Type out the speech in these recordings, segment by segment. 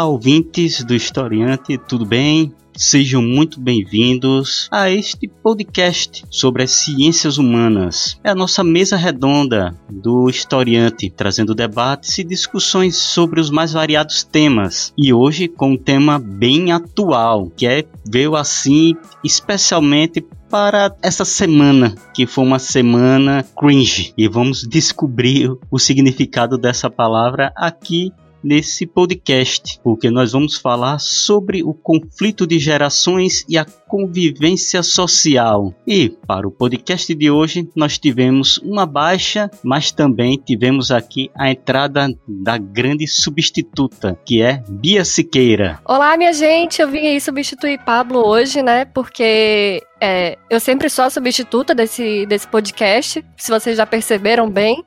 Olá, ouvintes do Historiante, tudo bem? Sejam muito bem-vindos a este podcast sobre as ciências humanas. É a nossa mesa redonda do historiante, trazendo debates e discussões sobre os mais variados temas. E hoje com um tema bem atual, que é veio assim especialmente para essa semana, que foi uma semana cringe. E vamos descobrir o significado dessa palavra aqui nesse podcast, porque nós vamos falar sobre o conflito de gerações e a convivência social. E para o podcast de hoje, nós tivemos uma baixa, mas também tivemos aqui a entrada da grande substituta, que é Bia Siqueira. Olá, minha gente, eu vim aí substituir Pablo hoje, né? Porque é, eu sempre sou a substituta desse, desse podcast, se vocês já perceberam bem.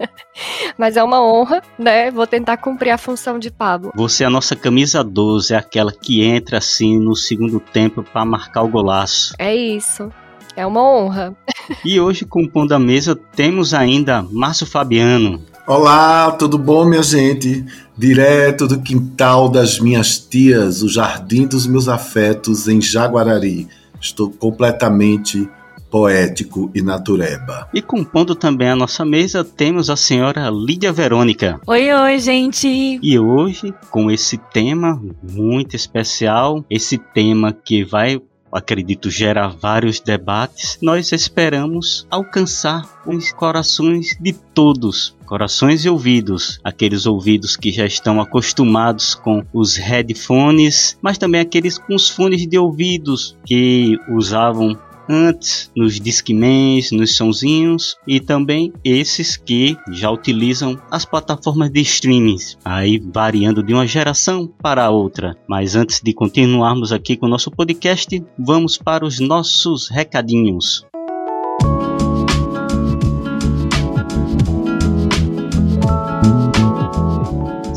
Mas é uma honra, né? Vou tentar cumprir a função de Pablo. Você é a nossa camisa 12, é aquela que entra assim no segundo tempo para marcar o golaço. É isso. É uma honra. e hoje, compondo a mesa, temos ainda Márcio Fabiano. Olá, tudo bom, minha gente? Direto do quintal das minhas tias, o jardim dos meus afetos em Jaguarari. Estou completamente poético e natureba. E compondo também a nossa mesa, temos a senhora Lídia Verônica. Oi, oi, gente! E hoje, com esse tema muito especial, esse tema que vai acredito gerar vários debates, nós esperamos alcançar os corações de todos, corações e ouvidos, aqueles ouvidos que já estão acostumados com os headphones, mas também aqueles com os fones de ouvidos que usavam antes nos Discmans, nos sonzinhos e também esses que já utilizam as plataformas de streaming, aí variando de uma geração para outra. Mas antes de continuarmos aqui com o nosso podcast, vamos para os nossos recadinhos.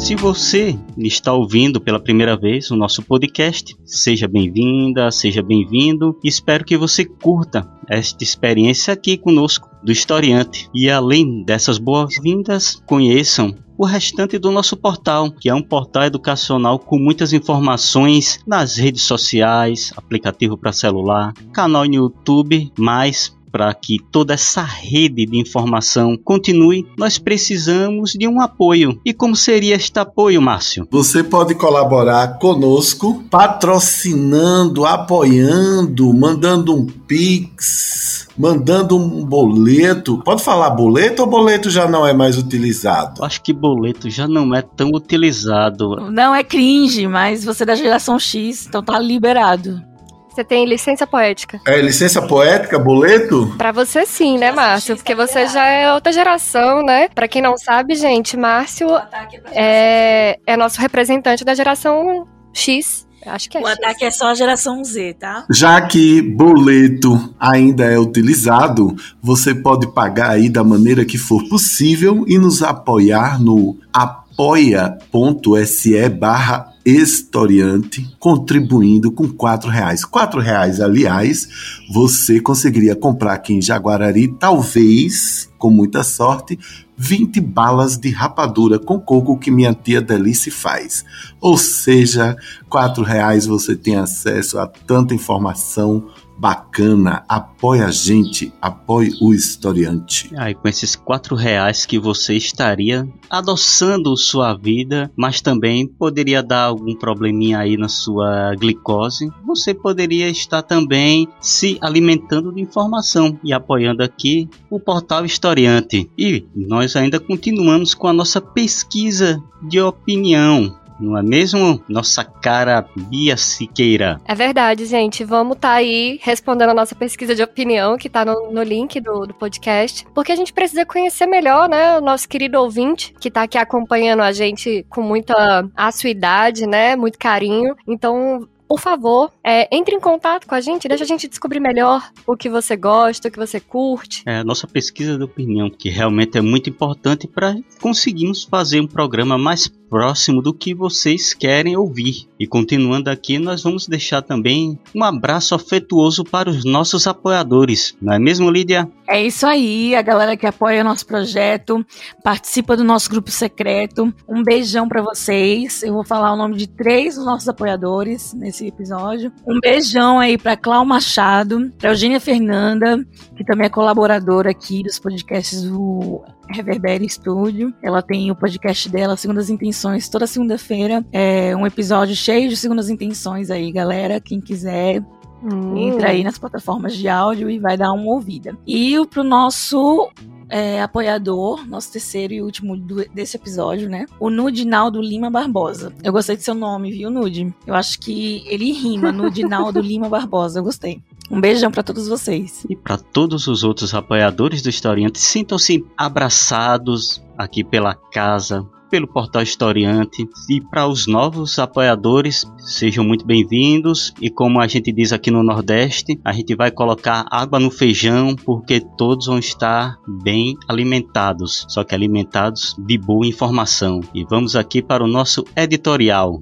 Se você está ouvindo pela primeira vez o nosso podcast, seja bem-vinda, seja bem-vindo. Espero que você curta esta experiência aqui conosco do Historiante. E além dessas boas-vindas, conheçam o restante do nosso portal, que é um portal educacional com muitas informações nas redes sociais, aplicativo para celular, canal no YouTube, mais para que toda essa rede de informação continue, nós precisamos de um apoio. E como seria este apoio, Márcio? Você pode colaborar conosco, patrocinando, apoiando, mandando um pix, mandando um boleto. Pode falar boleto ou boleto já não é mais utilizado? Acho que boleto já não é tão utilizado. Não é cringe, mas você é da geração X, então tá liberado. Você tem licença poética. É licença poética, boleto? Para você sim, né, Márcio? Porque você já é outra geração, né? Para quem não sabe, gente, Márcio é, é nosso representante da geração X. Acho que é o ataque é só a geração Z, tá? Já que boleto ainda é utilizado, você pode pagar aí da maneira que for possível e nos apoiar no apoia.se barra historiante, contribuindo com quatro reais. Quatro reais, aliás, você conseguiria comprar aqui em Jaguarari, talvez, com muita sorte, 20 balas de rapadura com coco que minha tia Delice faz. Ou seja, quatro reais você tem acesso a tanta informação bacana, apoie a gente, apoie o historiante. Ah, com esses quatro reais que você estaria adoçando sua vida, mas também poderia dar algum probleminha aí na sua glicose, você poderia estar também se alimentando de informação e apoiando aqui o portal Historiante. E nós ainda continuamos com a nossa pesquisa de opinião não é mesmo? Nossa cara Bia Siqueira. É verdade, gente. Vamos estar tá aí respondendo a nossa pesquisa de opinião que está no, no, link do, do, podcast, porque a gente precisa conhecer melhor, né, o nosso querido ouvinte que está aqui acompanhando a gente com muita assiduidade, né, muito carinho. Então, por favor, é, entre em contato com a gente, deixa a gente descobrir melhor o que você gosta, o que você curte. É a nossa pesquisa de opinião, que realmente é muito importante para conseguirmos fazer um programa mais próximo do que vocês querem ouvir. E continuando aqui, nós vamos deixar também um abraço afetuoso para os nossos apoiadores, não é mesmo, Lídia? É isso aí, a galera que apoia nosso projeto, participa do nosso grupo secreto. Um beijão para vocês. Eu vou falar o nome de três dos nossos apoiadores nesse episódio. Um beijão aí para Clau Machado, para Eugênia Fernanda, que também é colaboradora aqui dos podcasts do Reverbera Studio. Ela tem o podcast dela, Segundas Intenções, toda segunda-feira. É um episódio cheio de segundas intenções aí, galera. Quem quiser, Hum. entra aí nas plataformas de áudio e vai dar uma ouvida. E o pro nosso é, apoiador, nosso terceiro e último do- desse episódio, né? O Nudinaldo Lima Barbosa. Eu gostei do seu nome, viu, Nude? Eu acho que ele rima, Nudinaldo Lima Barbosa. Eu gostei. Um beijão pra todos vocês. E para todos os outros apoiadores do Historiante, sintam-se abraçados aqui pela casa, pelo portal Historiante. E para os novos apoiadores, sejam muito bem-vindos. E como a gente diz aqui no Nordeste, a gente vai colocar água no feijão porque todos vão estar bem alimentados, só que alimentados de boa informação. E vamos aqui para o nosso editorial.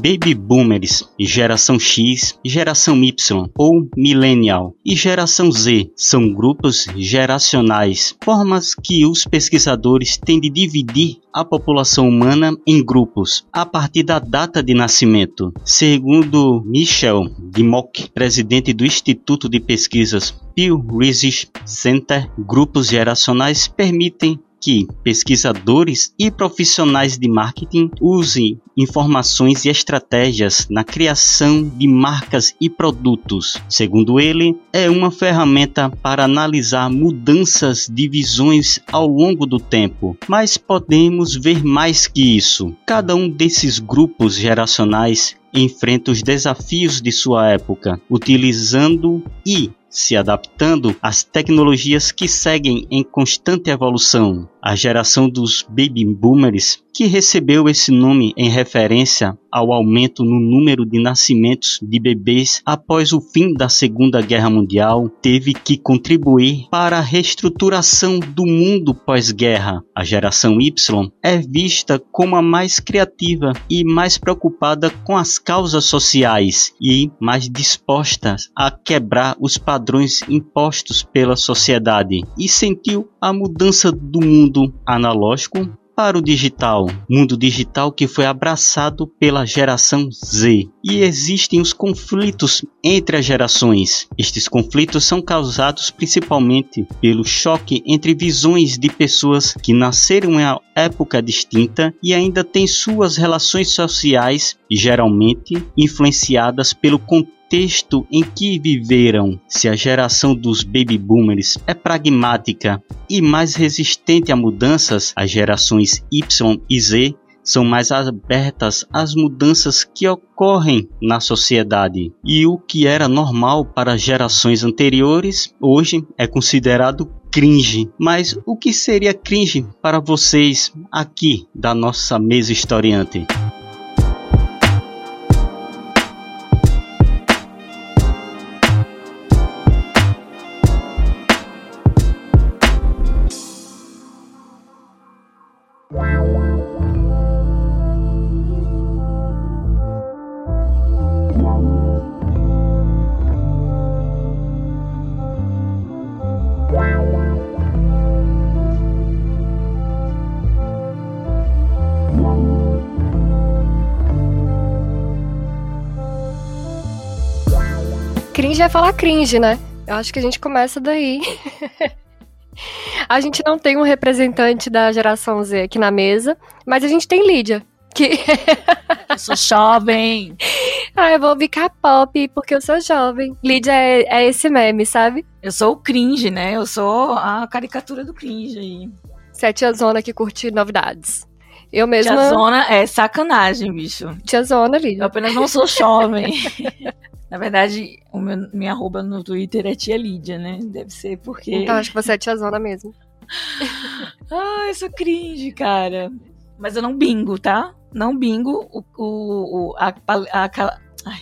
Baby Boomers, geração X, geração Y ou Millennial e geração Z são grupos geracionais, formas que os pesquisadores têm de dividir a população humana em grupos a partir da data de nascimento. Segundo Michel Dimock, presidente do Instituto de Pesquisas Pew Research Center, grupos geracionais permitem que pesquisadores e profissionais de marketing usem informações e estratégias na criação de marcas e produtos. Segundo ele, é uma ferramenta para analisar mudanças de visões ao longo do tempo, mas podemos ver mais que isso. Cada um desses grupos geracionais enfrenta os desafios de sua época, utilizando e se adaptando às tecnologias que seguem em constante evolução. A geração dos baby boomers, que recebeu esse nome em referência ao aumento no número de nascimentos de bebês após o fim da Segunda Guerra Mundial, teve que contribuir para a reestruturação do mundo pós-guerra. A geração Y é vista como a mais criativa e mais preocupada com as causas sociais e mais disposta a quebrar os padrões impostos pela sociedade e sentiu a mudança do mundo analógico para o digital, mundo digital que foi abraçado pela geração Z. E existem os conflitos entre as gerações. Estes conflitos são causados principalmente pelo choque entre visões de pessoas que nasceram em uma época distinta e ainda têm suas relações sociais geralmente influenciadas pelo contexto contexto em que viveram, se a geração dos baby boomers é pragmática e mais resistente a mudanças, as gerações Y e Z são mais abertas às mudanças que ocorrem na sociedade. E o que era normal para gerações anteriores, hoje é considerado cringe. Mas o que seria cringe para vocês aqui da nossa mesa historiante? Cringe é falar cringe, né? Eu acho que a gente começa daí. a gente não tem um representante da geração Z aqui na mesa, mas a gente tem Lídia. Que... Eu sou jovem. ah, eu vou ouvir K-pop porque eu sou jovem. Lídia é, é esse meme, sabe? Eu sou o cringe, né? Eu sou a caricatura do cringe aí. Você é a tia Zona que curte novidades. Eu mesma. Tia Zona é sacanagem, bicho. Tia Zona, Eu Lídia. apenas não sou jovem. Na verdade, o meu, minha arroba no Twitter é tia Lídia, né? Deve ser porque. Então acho que você é tia Zona mesmo. Ah, eu sou cringe, cara. Mas eu não bingo, tá? Não bingo o, o, o- a, a- a- ai,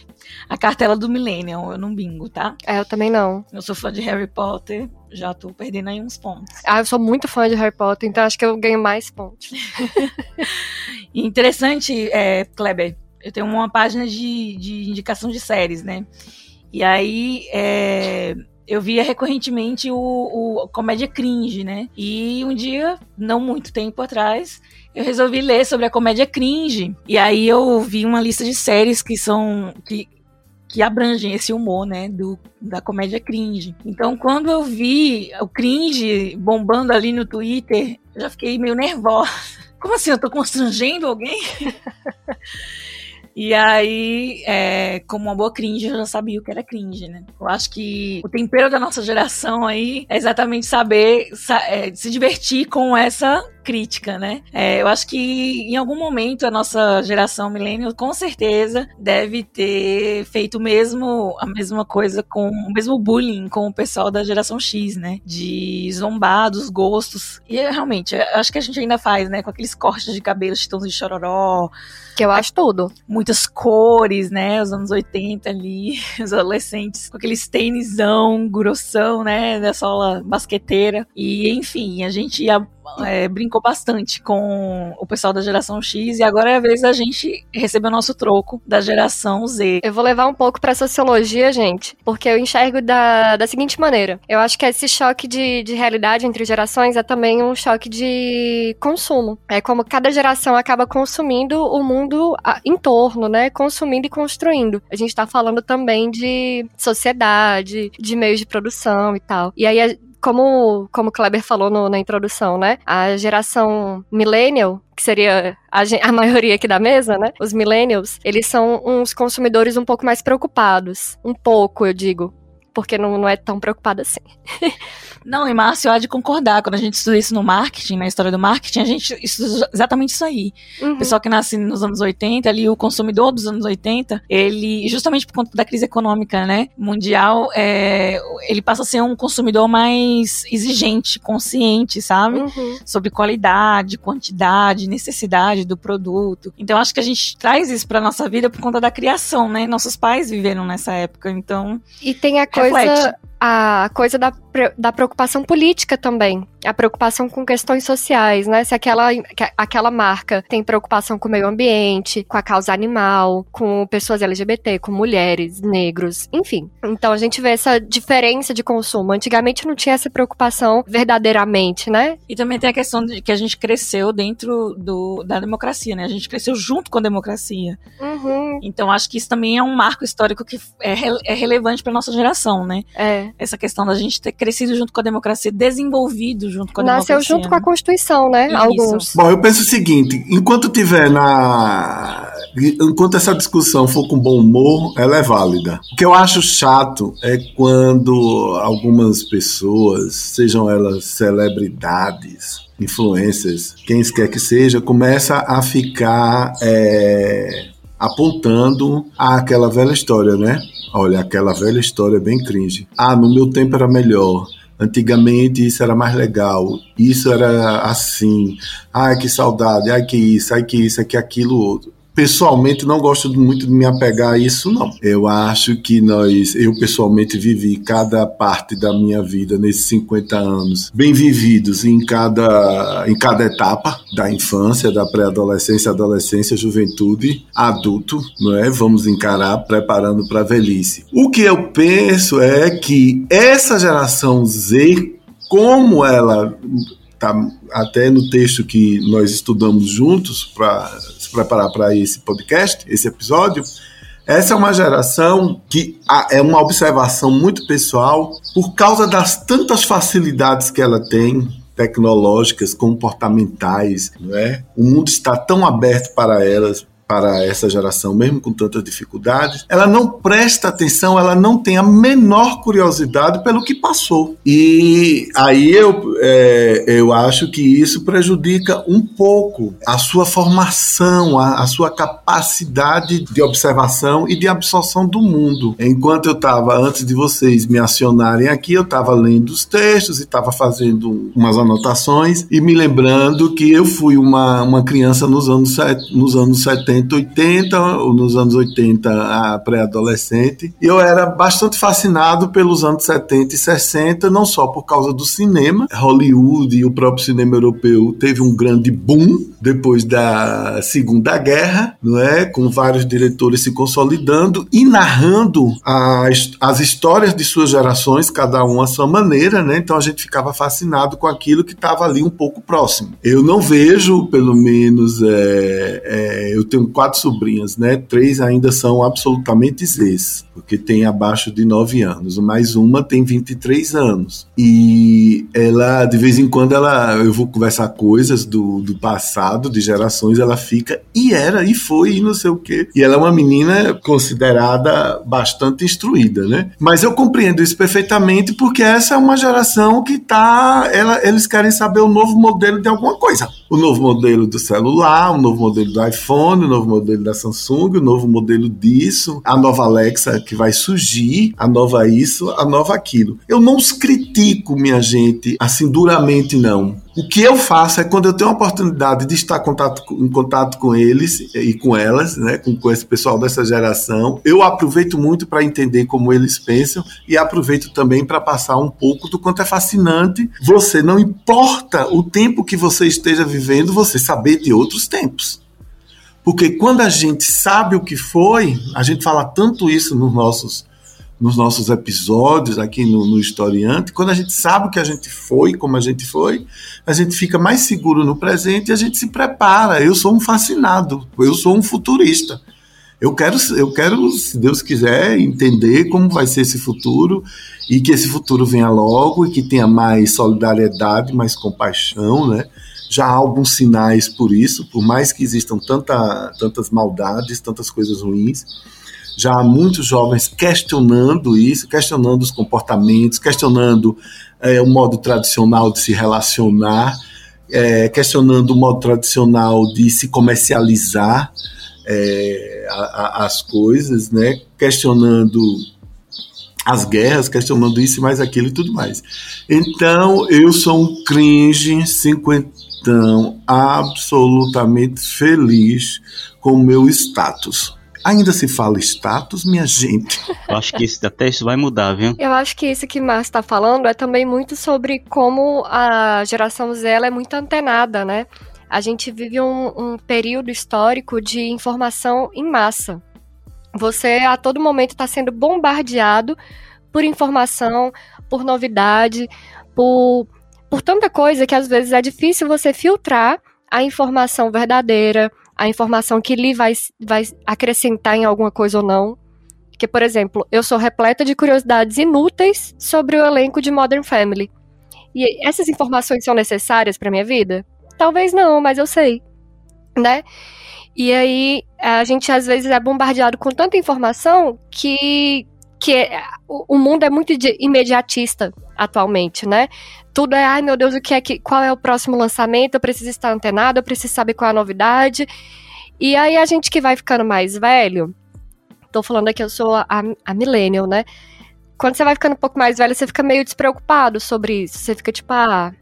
a cartela do Millennium, eu não bingo, tá? É, eu também não. Eu sou fã de Harry Potter, já tô perdendo aí uns pontos. Ah, eu sou muito fã de Harry Potter, então acho que eu ganho mais pontos. interessante, é, Kleber, eu tenho uma página de, de indicação de séries, né? E aí, é, eu via recorrentemente o, o comédia cringe, né? E um dia, não muito tempo atrás, eu resolvi ler sobre a comédia cringe. E aí eu vi uma lista de séries que são. que, que abrangem esse humor, né, do, da comédia cringe. Então, quando eu vi o cringe bombando ali no Twitter, eu já fiquei meio nervosa. Como assim? Eu tô constrangendo alguém? E aí, é, como uma boa cringe, eu já sabia o que era cringe, né? Eu acho que o tempero da nossa geração aí é exatamente saber é, se divertir com essa crítica, né? É, eu acho que em algum momento a nossa geração millennial com certeza deve ter feito mesmo a mesma coisa com o mesmo bullying com o pessoal da geração X, né? De zombar dos gostos. E realmente, acho que a gente ainda faz, né? Com aqueles cortes de cabelo, chitões de chororó. Que eu acho tudo. Muitas cores, né? Os anos 80 ali, os adolescentes com aquele tênisão grossão, né? Da sola basqueteira. E enfim, a gente ia é, brincou bastante com o pessoal da geração X e agora é a vez da gente receber o nosso troco da geração Z. Eu vou levar um pouco pra sociologia, gente, porque eu enxergo da, da seguinte maneira. Eu acho que esse choque de, de realidade entre gerações é também um choque de consumo. É como cada geração acaba consumindo o mundo em torno, né? Consumindo e construindo. A gente tá falando também de sociedade, de meios de produção e tal. E aí como, como o Kleber falou no, na introdução, né? A geração millennial, que seria a, a, maioria aqui da mesa, né? Os millennials, eles são uns consumidores um pouco mais preocupados. Um pouco, eu digo. Porque não, não é tão preocupado assim. Não, e Márcio há de concordar. Quando a gente estuda isso no marketing, na história do marketing, a gente estuda exatamente isso aí. Uhum. O pessoal que nasce nos anos 80, ali, o consumidor dos anos 80, ele, justamente por conta da crise econômica, né, mundial, é, ele passa a ser um consumidor mais exigente, consciente, sabe? Uhum. Sobre qualidade, quantidade, necessidade do produto. Então, acho que a gente traz isso pra nossa vida por conta da criação, né? Nossos pais viveram nessa época, então. E tem a coisa. Reflete a coisa da, da preocupação política também a preocupação com questões sociais, né? Se aquela, aquela marca tem preocupação com o meio ambiente, com a causa animal, com pessoas LGBT, com mulheres, negros, enfim. Então a gente vê essa diferença de consumo. Antigamente não tinha essa preocupação verdadeiramente, né? E também tem a questão de que a gente cresceu dentro do, da democracia, né? A gente cresceu junto com a democracia. Uhum. Então acho que isso também é um marco histórico que é, é relevante para nossa geração, né? É. Essa questão da gente ter crescido junto com a democracia, desenvolvido junto com a Nasceu democracia. junto com a Constituição, né? Isso. Alguns. Bom, eu penso o seguinte: enquanto tiver na. Enquanto essa discussão for com bom humor, ela é válida. O que eu acho chato é quando algumas pessoas, sejam elas celebridades, influências, quem quer que seja, começa a ficar é, apontando aquela velha história, né? Olha, aquela velha história é bem cringe. Ah, no meu tempo era melhor. Antigamente isso era mais legal, isso era assim, ai que saudade, ai que isso, ai que isso, ai que aquilo outro pessoalmente não gosto muito de me apegar a isso, não. Eu acho que nós, eu pessoalmente vivi cada parte da minha vida nesses 50 anos, bem vividos em cada, em cada etapa da infância, da pré-adolescência, adolescência, juventude, adulto, não é? Vamos encarar preparando para a velhice. O que eu penso é que essa geração Z, como ela tá até no texto que nós estudamos juntos para preparar para esse podcast, esse episódio. Essa é uma geração que é uma observação muito pessoal por causa das tantas facilidades que ela tem tecnológicas, comportamentais, não é? O mundo está tão aberto para elas, para essa geração, mesmo com tantas dificuldades, ela não presta atenção, ela não tem a menor curiosidade pelo que passou. E aí eu, é, eu acho que isso prejudica um pouco a sua formação, a, a sua capacidade de observação e de absorção do mundo. Enquanto eu estava, antes de vocês me acionarem aqui, eu estava lendo os textos e estava fazendo umas anotações e me lembrando que eu fui uma, uma criança nos anos, nos anos 70 1980, nos anos 80, a pré-adolescente. E eu era bastante fascinado pelos anos 70 e 60, não só por causa do cinema. Hollywood e o próprio cinema europeu teve um grande boom depois da Segunda Guerra, não é? Com vários diretores se consolidando e narrando as, as histórias de suas gerações, cada um à sua maneira, né? Então a gente ficava fascinado com aquilo que estava ali um pouco próximo. Eu não vejo, pelo menos, é, é, eu tenho quatro sobrinhas, né? Três ainda são absolutamente Zs, porque tem abaixo de nove anos, mais uma tem 23 anos. E ela, de vez em quando, ela, eu vou conversar coisas do, do passado, de gerações, ela fica, e era, e foi, e não sei o quê. E ela é uma menina considerada bastante instruída, né? Mas eu compreendo isso perfeitamente porque essa é uma geração que tá. Ela, eles querem saber o novo modelo de alguma coisa. O novo modelo do celular, o novo modelo do iPhone, o novo modelo da Samsung, o novo modelo disso, a nova Alexa que vai surgir, a nova isso, a nova aquilo. Eu não os critico, minha gente, assim duramente, não. O que eu faço é quando eu tenho a oportunidade de estar em contato, em contato com eles e com elas, né, com, com esse pessoal dessa geração, eu aproveito muito para entender como eles pensam e aproveito também para passar um pouco do quanto é fascinante você, não importa o tempo que você esteja vivendo, você saber de outros tempos. Porque quando a gente sabe o que foi, a gente fala tanto isso nos nossos nos nossos episódios aqui no, no Historiante, quando a gente sabe o que a gente foi, como a gente foi, a gente fica mais seguro no presente e a gente se prepara. Eu sou um fascinado, eu sou um futurista. Eu quero, eu quero, se Deus quiser, entender como vai ser esse futuro e que esse futuro venha logo e que tenha mais solidariedade, mais compaixão, né? Já há alguns sinais por isso, por mais que existam tanta, tantas maldades, tantas coisas ruins já há muitos jovens questionando isso, questionando os comportamentos, questionando é, o modo tradicional de se relacionar, é, questionando o modo tradicional de se comercializar é, a, a, as coisas, né? questionando as guerras, questionando isso e mais aquilo e tudo mais. Então, eu sou um cringe cinquentão, absolutamente feliz com o meu status. Ainda se fala status, minha gente. Eu acho que isso, até isso vai mudar, viu? Eu acho que isso que o Márcio está falando é também muito sobre como a geração Z é muito antenada, né? A gente vive um, um período histórico de informação em massa. Você a todo momento está sendo bombardeado por informação, por novidade, por, por tanta coisa que às vezes é difícil você filtrar a informação verdadeira, a informação que lhe vai, vai acrescentar em alguma coisa ou não. Porque, por exemplo, eu sou repleta de curiosidades inúteis sobre o elenco de Modern Family. E essas informações são necessárias para minha vida? Talvez não, mas eu sei, né? E aí a gente às vezes é bombardeado com tanta informação que que é, o mundo é muito imediatista atualmente, né? Tudo é, ai meu Deus, o que é que, qual é o próximo lançamento? Eu preciso estar antenado, eu preciso saber qual é a novidade. E aí a gente que vai ficando mais velho, tô falando aqui, eu sou a, a millennial, né? Quando você vai ficando um pouco mais velho, você fica meio despreocupado sobre isso. Você fica tipo, ah,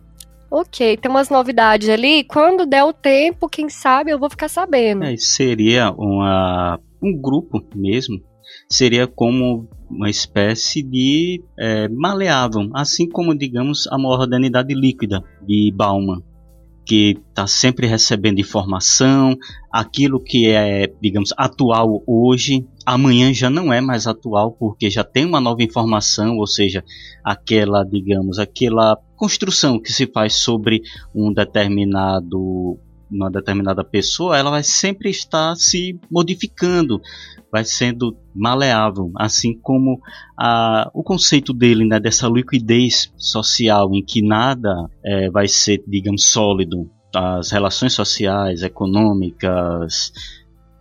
ok, tem umas novidades ali. Quando der o tempo, quem sabe eu vou ficar sabendo. É, seria uma, um grupo mesmo seria como uma espécie de é, maleável, assim como, digamos, a modernidade líquida de Bauman, que está sempre recebendo informação, aquilo que é, digamos, atual hoje, amanhã já não é mais atual porque já tem uma nova informação, ou seja, aquela, digamos, aquela construção que se faz sobre um determinado uma determinada pessoa, ela vai sempre estar se modificando, vai sendo maleável, assim como a, o conceito dele, né, dessa liquidez social, em que nada é, vai ser, digamos, sólido, as relações sociais, econômicas,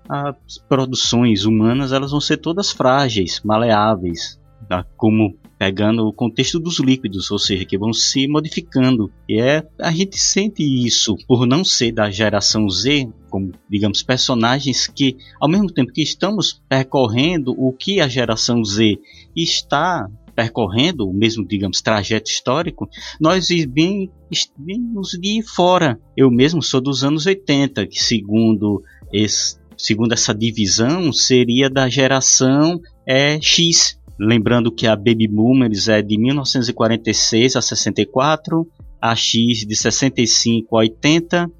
as produções humanas, elas vão ser todas frágeis, maleáveis, tá? como pegando o contexto dos líquidos, ou seja, que vão se modificando. E é a gente sente isso por não ser da geração Z, como digamos personagens que ao mesmo tempo que estamos percorrendo o que a geração Z está percorrendo o mesmo, digamos, trajeto histórico, nós vimos de fora. Eu mesmo sou dos anos 80, que segundo esse segundo essa divisão, seria da geração é, X. Lembrando que a Baby Boomers é de 1946 a 64, a X de 65 a 80,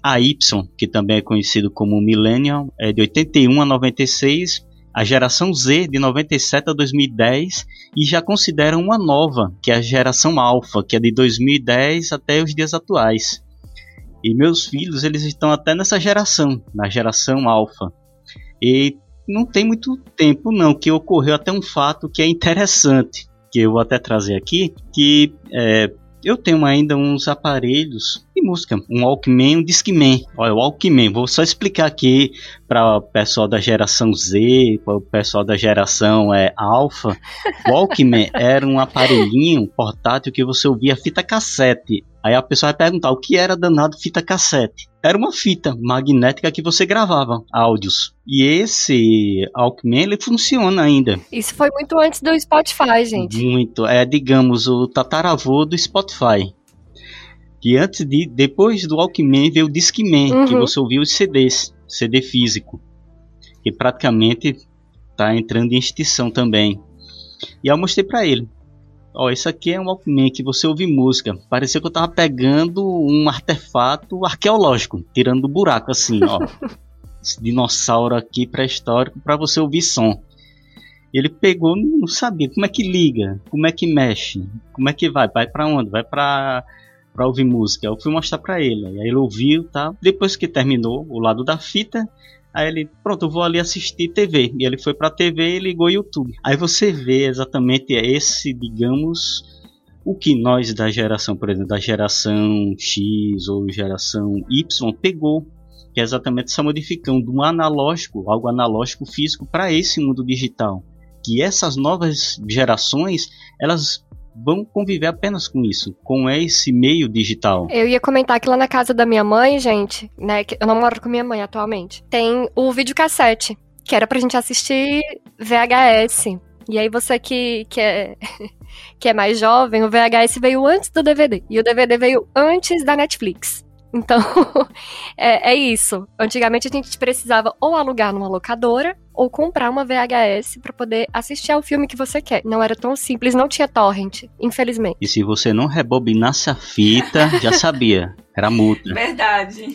a Y, que também é conhecido como Millennium, é de 81 a 96, a geração Z de 97 a 2010 e já consideram uma nova, que é a geração Alpha, que é de 2010 até os dias atuais. E meus filhos, eles estão até nessa geração, na geração Alpha. E não tem muito tempo não que ocorreu até um fato que é interessante, que eu vou até trazer aqui, que é, eu tenho ainda uns aparelhos de música, um Walkman, um Discman. Olha, o Walkman, vou só explicar aqui para o pessoal da geração Z, para o pessoal da geração é, Alpha. Walkman era um aparelhinho portátil que você ouvia fita cassete. Aí a pessoa vai perguntar o que era danado fita cassete. Era uma fita magnética que você gravava áudios. E esse Walkman ele funciona ainda. Isso foi muito antes do Spotify, gente. Muito. É, digamos, o tataravô do Spotify. E antes de, depois do Walkman veio o Discman, uhum. que você ouvia os CDs, CD físico. Que praticamente está entrando em extinção também. E eu mostrei para ele. Ó, isso aqui é um Walkman que você ouve música. Parecia que eu tava pegando um artefato arqueológico, tirando do buraco, assim, ó. Esse dinossauro aqui pré-histórico para você ouvir som. Ele pegou, não sabia como é que liga, como é que mexe, como é que vai, vai para onde, vai para para ouvir música. Eu fui mostrar para ele, aí ele ouviu, tá? Depois que terminou o lado da fita, Aí ele, pronto, eu vou ali assistir TV. E ele foi pra TV e ligou o YouTube. Aí você vê exatamente esse, digamos, o que nós da geração, por exemplo, da geração X ou geração Y pegou. Que é exatamente essa modificação do analógico, algo analógico físico, para esse mundo digital. Que essas novas gerações, elas vão conviver apenas com isso, com esse meio digital. Eu ia comentar que lá na casa da minha mãe, gente, né, eu não moro com minha mãe atualmente, tem o videocassete, que era pra gente assistir VHS. E aí você que, que, é, que é mais jovem, o VHS veio antes do DVD, e o DVD veio antes da Netflix. Então, é, é, isso. Antigamente a gente precisava ou alugar numa locadora ou comprar uma VHS para poder assistir ao filme que você quer. Não era tão simples, não tinha torrent, infelizmente. E se você não rebobinasse a fita, já sabia. Era multa. Verdade.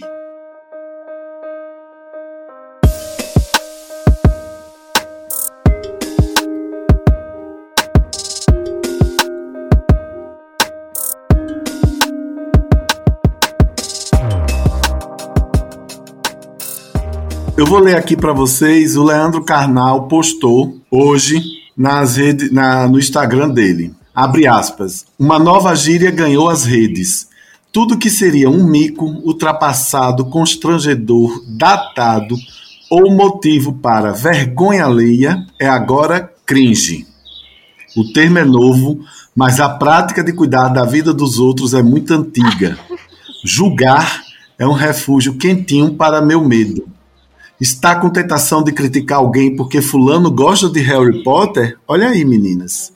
Vou ler aqui para vocês. O Leandro Carnal postou hoje nas redes, na, no Instagram dele. Abre aspas. Uma nova gíria ganhou as redes. Tudo que seria um mico, ultrapassado, constrangedor, datado ou motivo para vergonha alheia é agora cringe. O termo é novo, mas a prática de cuidar da vida dos outros é muito antiga. Julgar é um refúgio quentinho para meu medo. Está com tentação de criticar alguém porque fulano gosta de Harry Potter? Olha aí, meninas.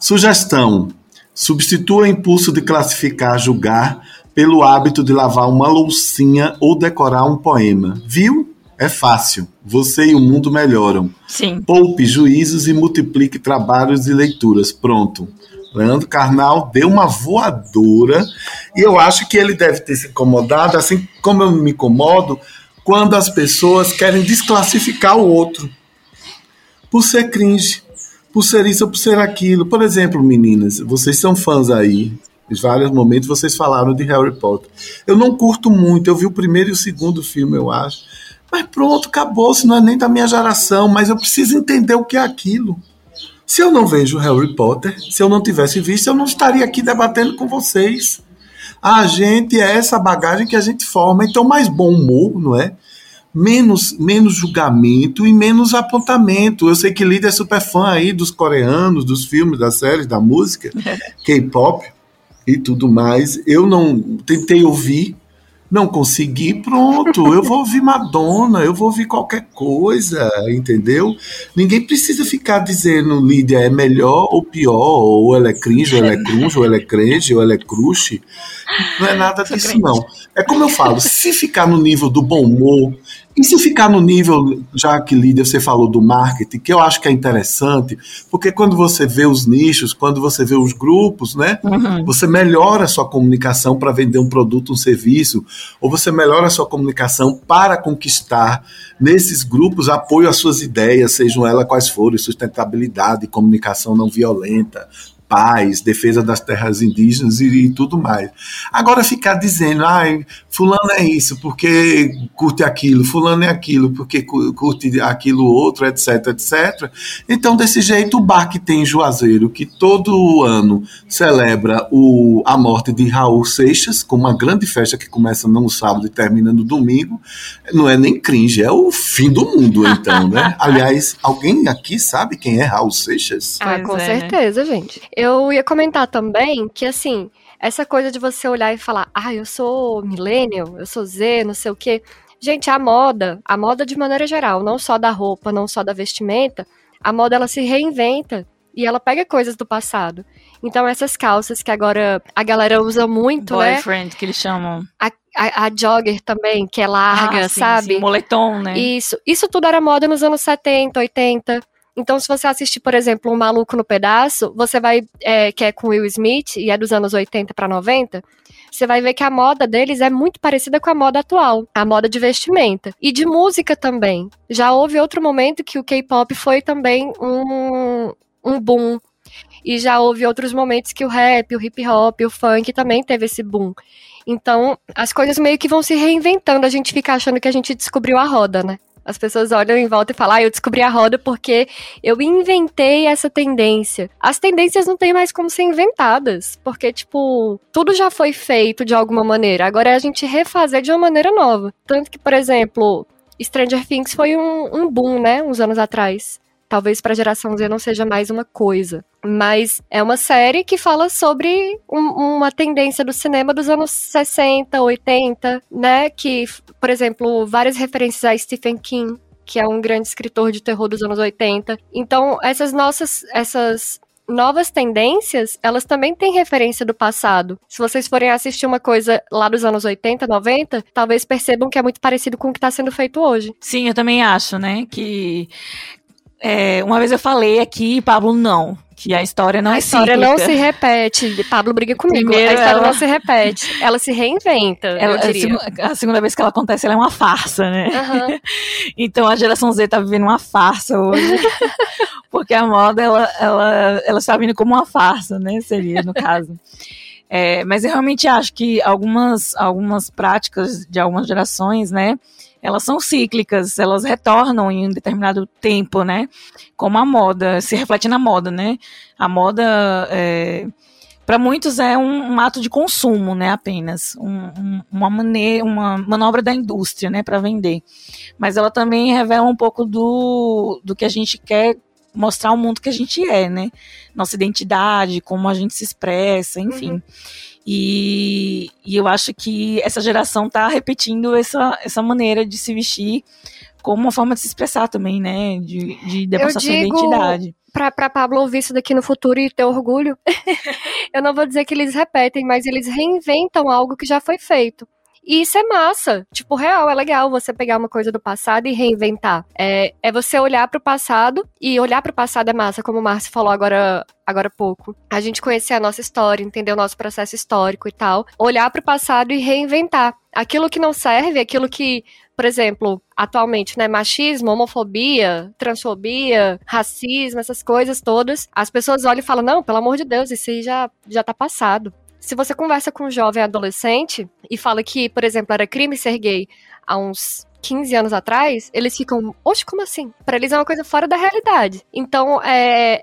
Sugestão: substitua o impulso de classificar, julgar pelo hábito de lavar uma loucinha ou decorar um poema. Viu? É fácil. Você e o mundo melhoram. Sim. Poupe juízos e multiplique trabalhos e leituras. Pronto. Leandro Carnal deu uma voadora e eu acho que ele deve ter se incomodado, assim como eu me incomodo quando as pessoas querem desclassificar o outro por ser cringe, por ser isso por ser aquilo. Por exemplo, meninas, vocês são fãs aí. Em vários momentos vocês falaram de Harry Potter. Eu não curto muito, eu vi o primeiro e o segundo filme, eu acho. Mas pronto, acabou, se não é nem da minha geração, mas eu preciso entender o que é aquilo. Se eu não vejo Harry Potter, se eu não tivesse visto, eu não estaria aqui debatendo com vocês. A gente é essa bagagem que a gente forma. Então, mais bom humor, não é? Menos, menos julgamento e menos apontamento. Eu sei que Lida é super fã aí dos coreanos, dos filmes, das séries, da música, K-pop e tudo mais. Eu não tentei ouvir, não consegui, pronto, eu vou ouvir Madonna, eu vou ouvir qualquer coisa, entendeu? Ninguém precisa ficar dizendo Lídia é melhor ou pior, ou ela é cringe, ou ela é crunge, ou ela é crente, ou ela é crush. Não é nada disso, não. É como eu falo, se ficar no nível do bom humor E se ficar no nível, já que líder você falou do marketing, que eu acho que é interessante, porque quando você vê os nichos, quando você vê os grupos, né, uhum. você melhora a sua comunicação para vender um produto, um serviço, ou você melhora a sua comunicação para conquistar nesses grupos apoio às suas ideias, sejam elas quais forem, sustentabilidade, comunicação não violenta, paz, defesa das terras indígenas e, e, tudo mais. Agora ficar dizendo, ai, fulano é isso porque curte aquilo, fulano é aquilo porque curte aquilo outro, etc, etc. Então, desse jeito, o bar que tem em Juazeiro, que todo ano celebra o, a morte de Raul Seixas, com uma grande festa que começa no sábado e termina no domingo, não é nem cringe, é o fim do mundo, então, né? Aliás, alguém aqui sabe quem é Raul Seixas? Ah, com é, né? certeza, gente. Eu ia comentar também que, assim, essa coisa de você olhar e falar, ah, eu sou millennial, eu sou Z, não sei o quê. Gente, a moda, a moda de maneira geral, não só da roupa, não só da vestimenta, a moda ela se reinventa e ela pega coisas do passado. Então essas calças que agora a galera usa muito, Boyfriend, né? Boyfriend, que eles chamam. A, a, a, jogger também, que é larga, ah, sim, sabe? Sim, moletom, né? Isso. Isso tudo era moda nos anos 70, 80. Então, se você assistir, por exemplo, Um Maluco no Pedaço, você vai, é, que é com Will Smith, e é dos anos 80 para 90, você vai ver que a moda deles é muito parecida com a moda atual, a moda de vestimenta. E de música também. Já houve outro momento que o K-pop foi também um, um boom. E já houve outros momentos que o rap, o hip hop, o funk também teve esse boom. Então, as coisas meio que vão se reinventando, a gente fica achando que a gente descobriu a roda, né? As pessoas olham em volta e falam, ah, eu descobri a roda porque eu inventei essa tendência. As tendências não tem mais como ser inventadas, porque, tipo, tudo já foi feito de alguma maneira. Agora é a gente refazer de uma maneira nova. Tanto que, por exemplo, Stranger Things foi um, um boom, né, uns anos atrás. Talvez para a geração Z não seja mais uma coisa. Mas é uma série que fala sobre um, uma tendência do cinema dos anos 60, 80, né? Que, por exemplo, várias referências a Stephen King, que é um grande escritor de terror dos anos 80. Então, essas nossas. essas novas tendências, elas também têm referência do passado. Se vocês forem assistir uma coisa lá dos anos 80, 90, talvez percebam que é muito parecido com o que está sendo feito hoje. Sim, eu também acho, né? Que é, uma vez eu falei aqui, Pablo, não. Que a história não a é história cíclica. não se repete. Pablo briga comigo. Primeiro, a história ela... não se repete. Ela se reinventa. Ela, a, segunda vez que ela acontece, ela é uma farsa, né? Uhum. então a geração Z tá vivendo uma farsa hoje. porque a moda, ela, ela, ela está vindo como uma farsa, né? Seria, no caso. É, mas eu realmente acho que algumas, algumas práticas de algumas gerações, né? Elas são cíclicas, elas retornam em um determinado tempo, né? Como a moda, se reflete na moda, né? A moda, é, para muitos, é um, um, ato de consumo, né? Apenas um, um, uma maneira, uma manobra da indústria, né? Para vender. Mas ela também revela um pouco do, do que a gente quer mostrar ao mundo que a gente é, né? Nossa identidade, como a gente se expressa, enfim. Uhum. E, e eu acho que essa geração está repetindo essa, essa maneira de se vestir como uma forma de se expressar também, né? De, de demonstrar sua identidade. Pra Pablo ouvir isso daqui no futuro e ter orgulho, eu não vou dizer que eles repetem, mas eles reinventam algo que já foi feito. E isso é massa. Tipo, real, é legal você pegar uma coisa do passado e reinventar. É, é você olhar para o passado, e olhar para o passado é massa, como o Márcio falou agora agora há pouco. A gente conhecer a nossa história, entender o nosso processo histórico e tal. Olhar para o passado e reinventar. Aquilo que não serve, aquilo que, por exemplo, atualmente, né, machismo, homofobia, transfobia, racismo, essas coisas todas, as pessoas olham e falam: "Não, pelo amor de Deus, isso aí já já tá passado". Se você conversa com um jovem adolescente e fala que, por exemplo, era crime ser gay há uns 15 anos atrás, eles ficam, oxe, como assim? Para eles é uma coisa fora da realidade. Então, é,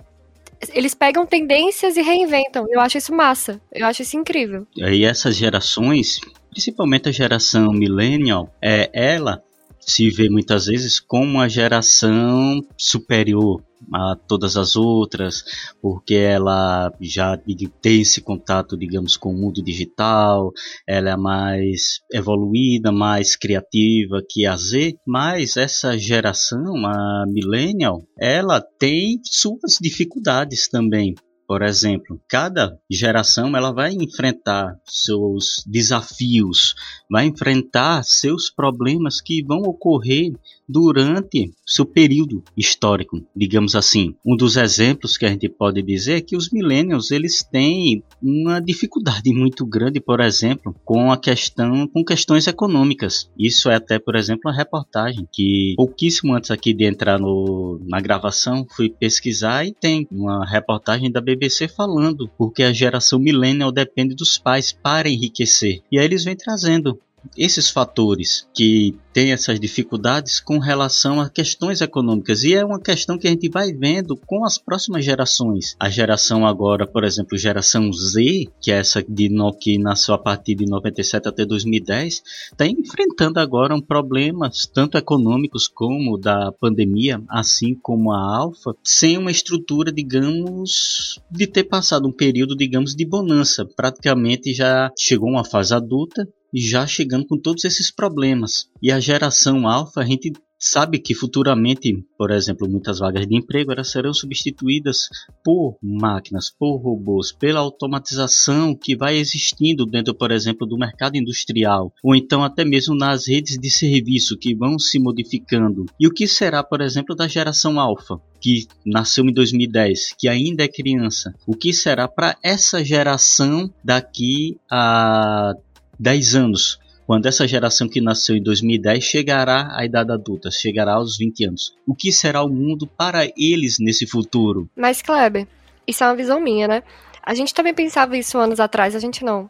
eles pegam tendências e reinventam. Eu acho isso massa. Eu acho isso incrível. E aí essas gerações, principalmente a geração millennial, é ela se vê muitas vezes como uma geração superior a todas as outras, porque ela já tem esse contato, digamos, com o mundo digital, ela é mais evoluída, mais criativa que a Z, mas essa geração, a millennial, ela tem suas dificuldades também. Por exemplo, cada geração ela vai enfrentar seus desafios, vai enfrentar seus problemas que vão ocorrer durante seu período histórico, digamos assim. Um dos exemplos que a gente pode dizer é que os millennials eles têm uma dificuldade muito grande, por exemplo, com a questão com questões econômicas. Isso é até, por exemplo, uma reportagem que pouquíssimo antes aqui de entrar no, na gravação fui pesquisar e tem uma reportagem da BBC falando porque a geração millennial depende dos pais para enriquecer. E aí eles vêm trazendo esses fatores que têm essas dificuldades com relação a questões econômicas e é uma questão que a gente vai vendo com as próximas gerações. A geração agora, por exemplo, geração Z, que é essa de no, que nasceu a partir de 97 até 2010, está enfrentando agora um problemas tanto econômicos como da pandemia, assim como a Alfa, sem uma estrutura, digamos, de ter passado um período, digamos, de bonança. Praticamente já chegou uma fase adulta já chegando com todos esses problemas. E a geração alfa, a gente sabe que futuramente, por exemplo, muitas vagas de emprego elas serão substituídas por máquinas, por robôs, pela automatização que vai existindo dentro, por exemplo, do mercado industrial, ou então até mesmo nas redes de serviço que vão se modificando. E o que será, por exemplo, da geração alfa? que nasceu em 2010, que ainda é criança, o que será para essa geração daqui a 10 anos, quando essa geração que nasceu em 2010 chegará à idade adulta, chegará aos 20 anos. O que será o mundo para eles nesse futuro? Mas, Kleber, isso é uma visão minha, né? A gente também pensava isso anos atrás, a gente não.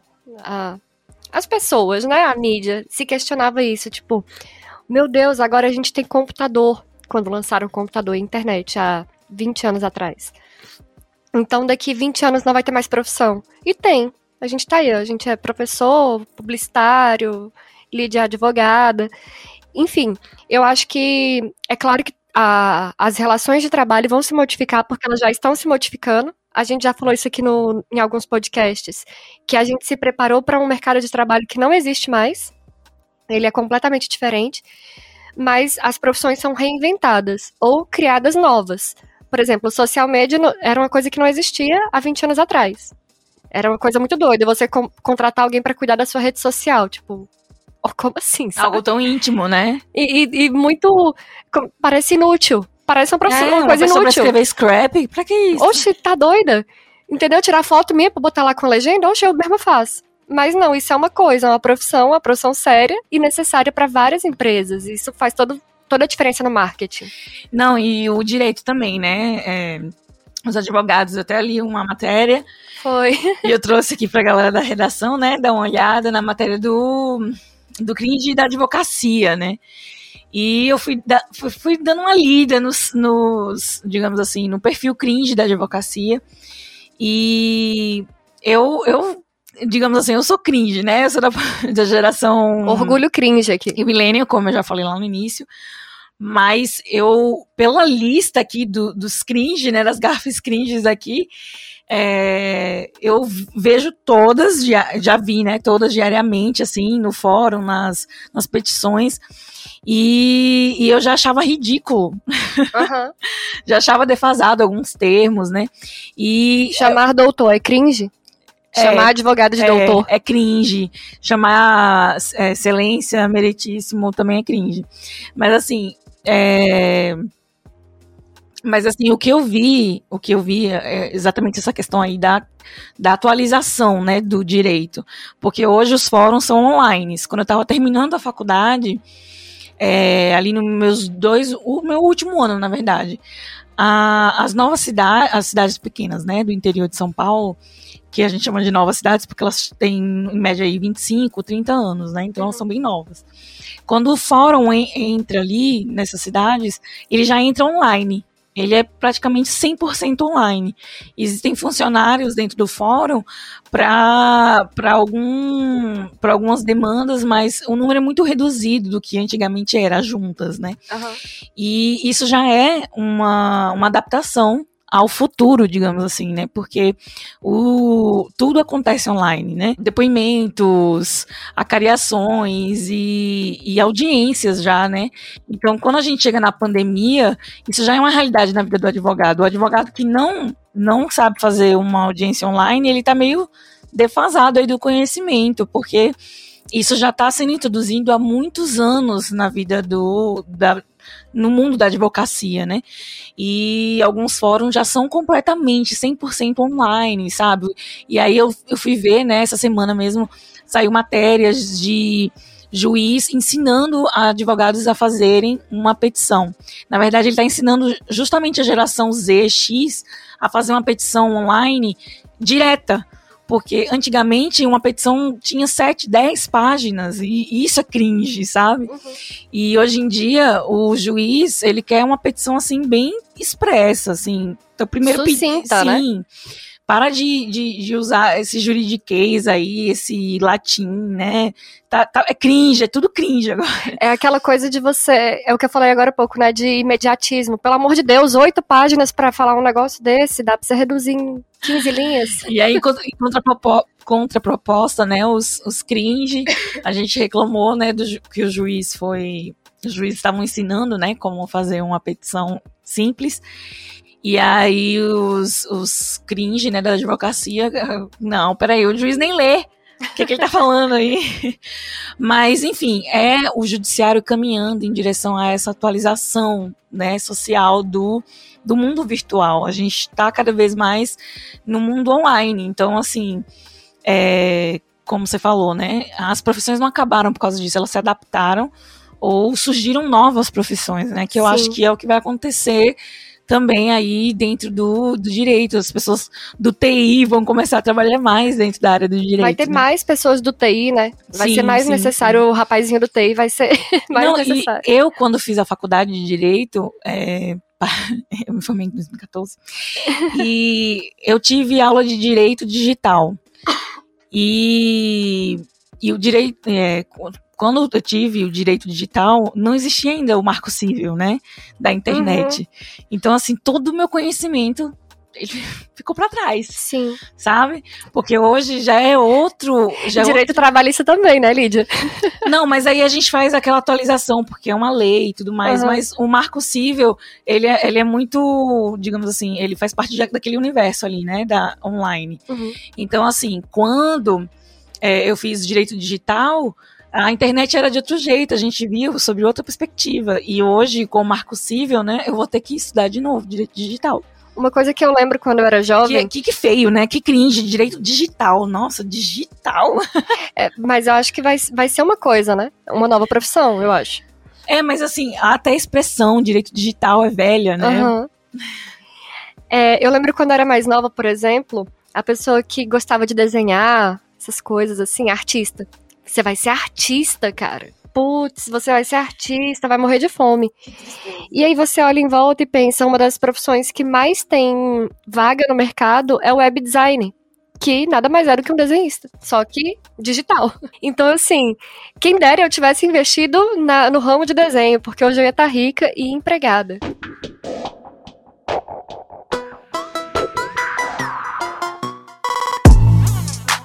As pessoas, né, a mídia, se questionava isso, tipo, meu Deus, agora a gente tem computador. Quando lançaram o computador e internet há 20 anos atrás. Então daqui 20 anos não vai ter mais profissão. E tem. A gente tá aí, a gente é professor, publicitário, líder advogada. Enfim, eu acho que é claro que a, as relações de trabalho vão se modificar porque elas já estão se modificando. A gente já falou isso aqui no, em alguns podcasts, que a gente se preparou para um mercado de trabalho que não existe mais. Ele é completamente diferente, mas as profissões são reinventadas ou criadas novas. Por exemplo, social media era uma coisa que não existia há 20 anos atrás. Era uma coisa muito doida você com, contratar alguém para cuidar da sua rede social, tipo, oh, como assim? Sabe? Algo tão íntimo, né? E, e, e muito. parece inútil. Parece uma, é, uma coisa inútil. Pra escrever scrap? Pra que isso? Oxi, tá doida? Entendeu? Tirar foto minha pra botar lá com a legenda? Oxi, eu mesmo faço. Mas não, isso é uma coisa, é uma profissão, uma profissão séria e necessária para várias empresas. Isso faz todo, toda a diferença no marketing. Não, e o direito também, né? É, os advogados, eu até li uma matéria. Foi. E eu trouxe aqui pra galera da redação, né, dar uma olhada na matéria do, do crime da advocacia, né. E eu fui, da, fui, fui, dando uma lida nos, nos, digamos assim, no perfil cringe da advocacia. E eu, eu, digamos assim, eu sou cringe, né? Eu sou da, da geração. Orgulho cringe aqui. E milênio, como eu já falei lá no início. Mas eu, pela lista aqui do, dos cringe, né, das gafes cringes aqui, é, eu vejo todas, já, já vi, né, todas diariamente, assim, no fórum, nas, nas petições, e, e eu já achava ridículo. Uhum. já achava defasado alguns termos, né, e... Chamar doutor é cringe? É, Chamar advogado de é, doutor. É cringe. Chamar é, excelência, meritíssimo também é cringe. Mas assim, é... Mas assim, o que eu vi, o que eu vi é exatamente essa questão aí da, da atualização, né, do direito. Porque hoje os fóruns são online. Quando eu estava terminando a faculdade, é, ali nos meus dois, o meu último ano, na verdade, a, as novas cidades, as cidades pequenas, né, do interior de São Paulo, que a gente chama de novas cidades porque elas têm em média aí 25, 30 anos, né? Então elas são bem novas. Quando o fórum entra ali nessas cidades, ele já entra online. Ele é praticamente 100% online. Existem funcionários dentro do fórum para algum, algumas demandas, mas o número é muito reduzido do que antigamente era, juntas, né? Uhum. E isso já é uma, uma adaptação ao futuro, digamos assim, né? Porque o, tudo acontece online, né? Depoimentos, acariações e, e audiências já, né? Então, quando a gente chega na pandemia, isso já é uma realidade na vida do advogado. O advogado que não, não sabe fazer uma audiência online, ele tá meio defasado aí do conhecimento, porque isso já está sendo introduzido há muitos anos na vida do, da, no mundo da advocacia, né? E alguns fóruns já são completamente 100% online, sabe? E aí eu, eu fui ver, né, essa semana mesmo, saiu matérias de juiz ensinando advogados a fazerem uma petição. Na verdade, ele está ensinando justamente a geração Z, X, a fazer uma petição online direta porque antigamente uma petição tinha 7, 10 páginas e isso é cringe, sabe? Uhum. E hoje em dia o juiz, ele quer uma petição assim bem expressa, assim. Então, primeiro Sucinta, né? Para de, de, de, usar esse juridiquês aí, esse latim, né? Tá, tá, é cringe, é tudo cringe agora. É aquela coisa de você, é o que eu falei agora há pouco, né? De imediatismo. Pelo amor de Deus, oito páginas para falar um negócio desse, dá pra você reduzir em 15 linhas. E aí, contra, contra proposta, né? Os, os cringe, a gente reclamou, né? Do, que o juiz foi. Os juízes estavam ensinando, né? Como fazer uma petição simples. E aí os, os cringe, né, da advocacia, não, peraí, o juiz nem lê. O que, que ele tá falando aí? Mas, enfim, é o judiciário caminhando em direção a essa atualização né, social do, do mundo virtual. A gente está cada vez mais no mundo online. Então, assim, é, como você falou, né? As profissões não acabaram por causa disso, elas se adaptaram ou surgiram novas profissões, né? Que eu Sim. acho que é o que vai acontecer também aí dentro do, do direito. As pessoas do TI vão começar a trabalhar mais dentro da área do direito. Vai ter né? mais pessoas do TI, né? Vai sim, ser mais sim, necessário, sim. o rapazinho do TI vai ser mais Não, necessário. eu, quando fiz a faculdade de direito, é, eu me formei em 2014, e eu tive aula de direito digital. E, e o direito, é, quando eu tive o direito digital, não existia ainda o marco civil, né, da internet. Uhum. Então, assim, todo o meu conhecimento ficou para trás. Sim. Sabe? Porque hoje já é outro. Já é Direito é outro... trabalhista também, né, Lídia? Não, mas aí a gente faz aquela atualização, porque é uma lei e tudo mais. Uhum. Mas o Marco Cível, ele é, ele é muito, digamos assim, ele faz parte daquele universo ali, né, da online. Uhum. Então, assim, quando é, eu fiz direito digital a internet era de outro jeito, a gente via sobre outra perspectiva. E hoje, com o Marco Cível, né, eu vou ter que estudar de novo direito digital. Uma coisa que eu lembro quando eu era jovem. Que, que, que feio, né? Que cringe, direito digital. Nossa, digital. É, mas eu acho que vai, vai ser uma coisa, né? Uma nova profissão, eu acho. É, mas assim, até a expressão direito digital é velha, né? Uhum. É, eu lembro quando eu era mais nova, por exemplo, a pessoa que gostava de desenhar, essas coisas assim, artista. Você vai ser artista, cara. Putz, você vai ser artista, vai morrer de fome. E aí você olha em volta e pensa, uma das profissões que mais tem vaga no mercado é o web design que nada mais é do que um desenhista, só que digital. Então, assim, quem dera eu tivesse investido na, no ramo de desenho, porque hoje eu ia estar rica e empregada.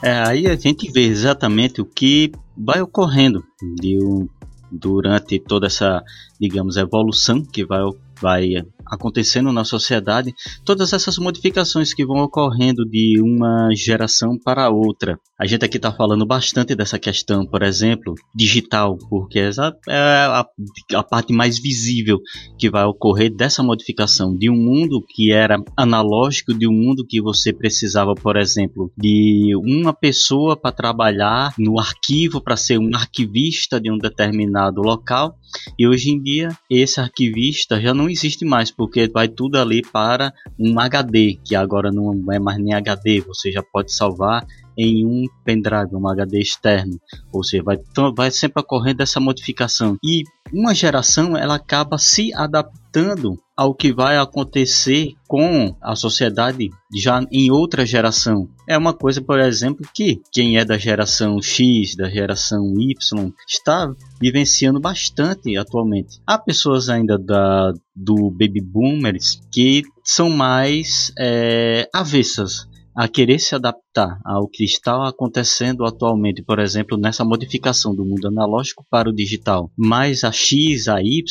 É, aí a gente vê exatamente o que vai ocorrendo um, durante toda essa, digamos, evolução que vai, vai acontecendo na sociedade, todas essas modificações que vão ocorrendo de uma geração para outra. A gente aqui está falando bastante dessa questão, por exemplo, digital, porque essa é a, a parte mais visível que vai ocorrer dessa modificação de um mundo que era analógico, de um mundo que você precisava, por exemplo, de uma pessoa para trabalhar no arquivo, para ser um arquivista de um determinado local, e hoje em dia esse arquivista já não existe mais porque vai tudo ali para um HD, que agora não é mais nem HD, você já pode salvar em um pendrive, um HD externo. Ou seja, vai, vai sempre ocorrendo essa modificação. E uma geração ela acaba se adaptando ao que vai acontecer com a sociedade já em outra geração. É uma coisa, por exemplo, que quem é da geração X, da geração Y, está vivenciando bastante atualmente. Há pessoas ainda da, do baby boomers que são mais é, avessas a querer se adaptar ao que está acontecendo atualmente, por exemplo, nessa modificação do mundo analógico para o digital. Mas a X, a Y,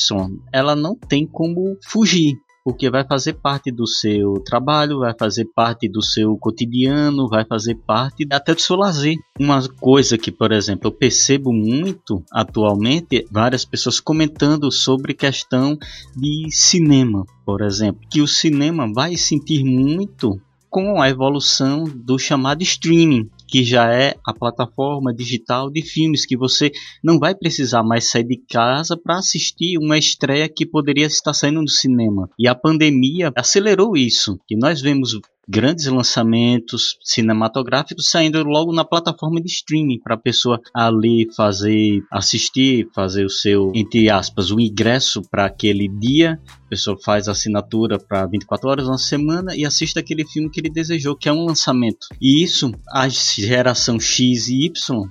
ela não tem como fugir porque vai fazer parte do seu trabalho, vai fazer parte do seu cotidiano, vai fazer parte até do seu lazer. Uma coisa que, por exemplo, eu percebo muito atualmente, várias pessoas comentando sobre questão de cinema, por exemplo, que o cinema vai sentir muito com a evolução do chamado streaming, que já é a plataforma digital de filmes que você não vai precisar mais sair de casa para assistir uma estreia que poderia estar saindo no cinema. E a pandemia acelerou isso, que nós vemos grandes lançamentos cinematográficos saindo logo na plataforma de streaming para a pessoa ali fazer, assistir, fazer o seu, entre aspas, o ingresso para aquele dia. A pessoa faz assinatura para 24 horas na semana e assiste aquele filme que ele desejou, que é um lançamento. E isso, a geração X e Y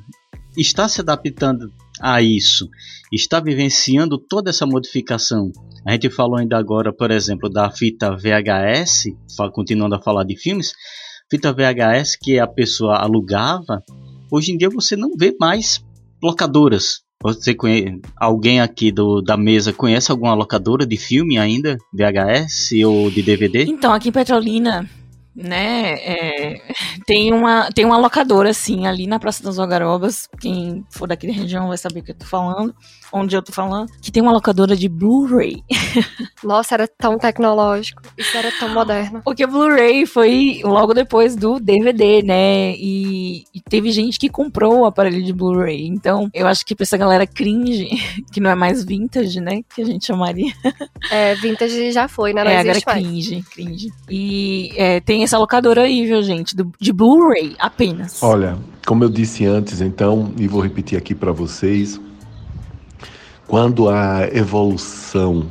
está se adaptando a isso, está vivenciando toda essa modificação. A gente falou ainda agora, por exemplo, da fita VHS, continuando a falar de filmes, fita VHS que a pessoa alugava, hoje em dia você não vê mais locadoras. Você conhece, alguém aqui do, da mesa conhece alguma locadora de filme ainda? VHS ou de DVD? Então, aqui em Petrolina né? É, tem, uma, tem uma locadora, assim, ali na Praça das Algarobas. Quem for daqui da região vai saber o que eu tô falando, onde eu tô falando. Que tem uma locadora de Blu-ray. Nossa, era tão tecnológico. Isso era tão moderno. Porque Blu-ray foi logo depois do DVD, né? E, e teve gente que comprou o aparelho de Blu-ray. Então, eu acho que pra essa galera cringe, que não é mais vintage, né? Que a gente chamaria. É, vintage já foi, né? Não é, agora é cringe, cringe. E é, tem essa locadora aí, viu, gente? Do, de Blu-ray apenas. Olha, como eu disse antes, então, e vou repetir aqui para vocês, quando a evolução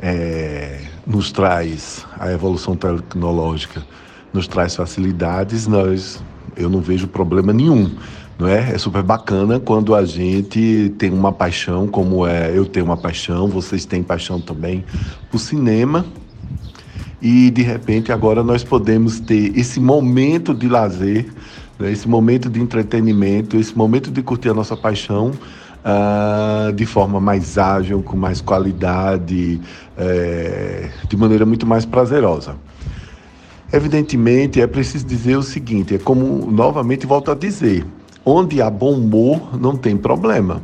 é, nos traz, a evolução tecnológica nos traz facilidades, nós, eu não vejo problema nenhum. Não é? é super bacana quando a gente tem uma paixão, como é eu tenho uma paixão, vocês têm paixão também por cinema, e de repente agora nós podemos ter esse momento de lazer, né, esse momento de entretenimento, esse momento de curtir a nossa paixão uh, de forma mais ágil, com mais qualidade, é, de maneira muito mais prazerosa. Evidentemente, é preciso dizer o seguinte: é como novamente volto a dizer, onde há bom humor não tem problema.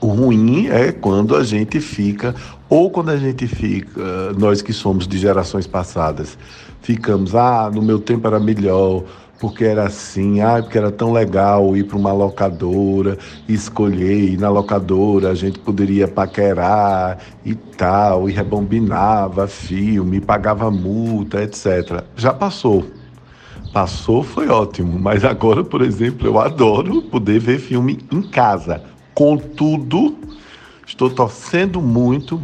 O ruim é quando a gente fica, ou quando a gente fica, nós que somos de gerações passadas, ficamos, ah, no meu tempo era melhor, porque era assim, ah, porque era tão legal ir para uma locadora, escolher, ir na locadora, a gente poderia paquerar e tal, e rebobinava filme, pagava multa, etc. Já passou. Passou, foi ótimo, mas agora, por exemplo, eu adoro poder ver filme em casa Contudo, estou torcendo muito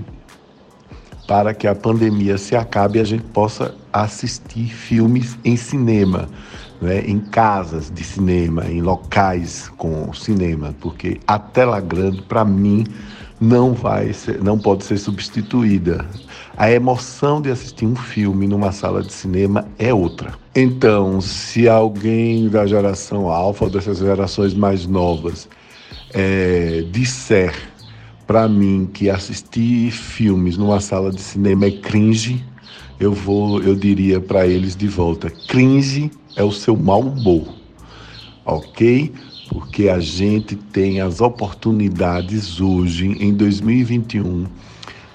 para que a pandemia se acabe e a gente possa assistir filmes em cinema, né? em casas de cinema, em locais com cinema, porque a tela grande, para mim, não vai ser, não pode ser substituída. A emoção de assistir um filme numa sala de cinema é outra. Então, se alguém da geração alfa dessas gerações mais novas é, disser para mim que assistir filmes numa sala de cinema é cringe, eu vou, eu diria para eles de volta, cringe é o seu mau humor, ok? Porque a gente tem as oportunidades hoje, em 2021,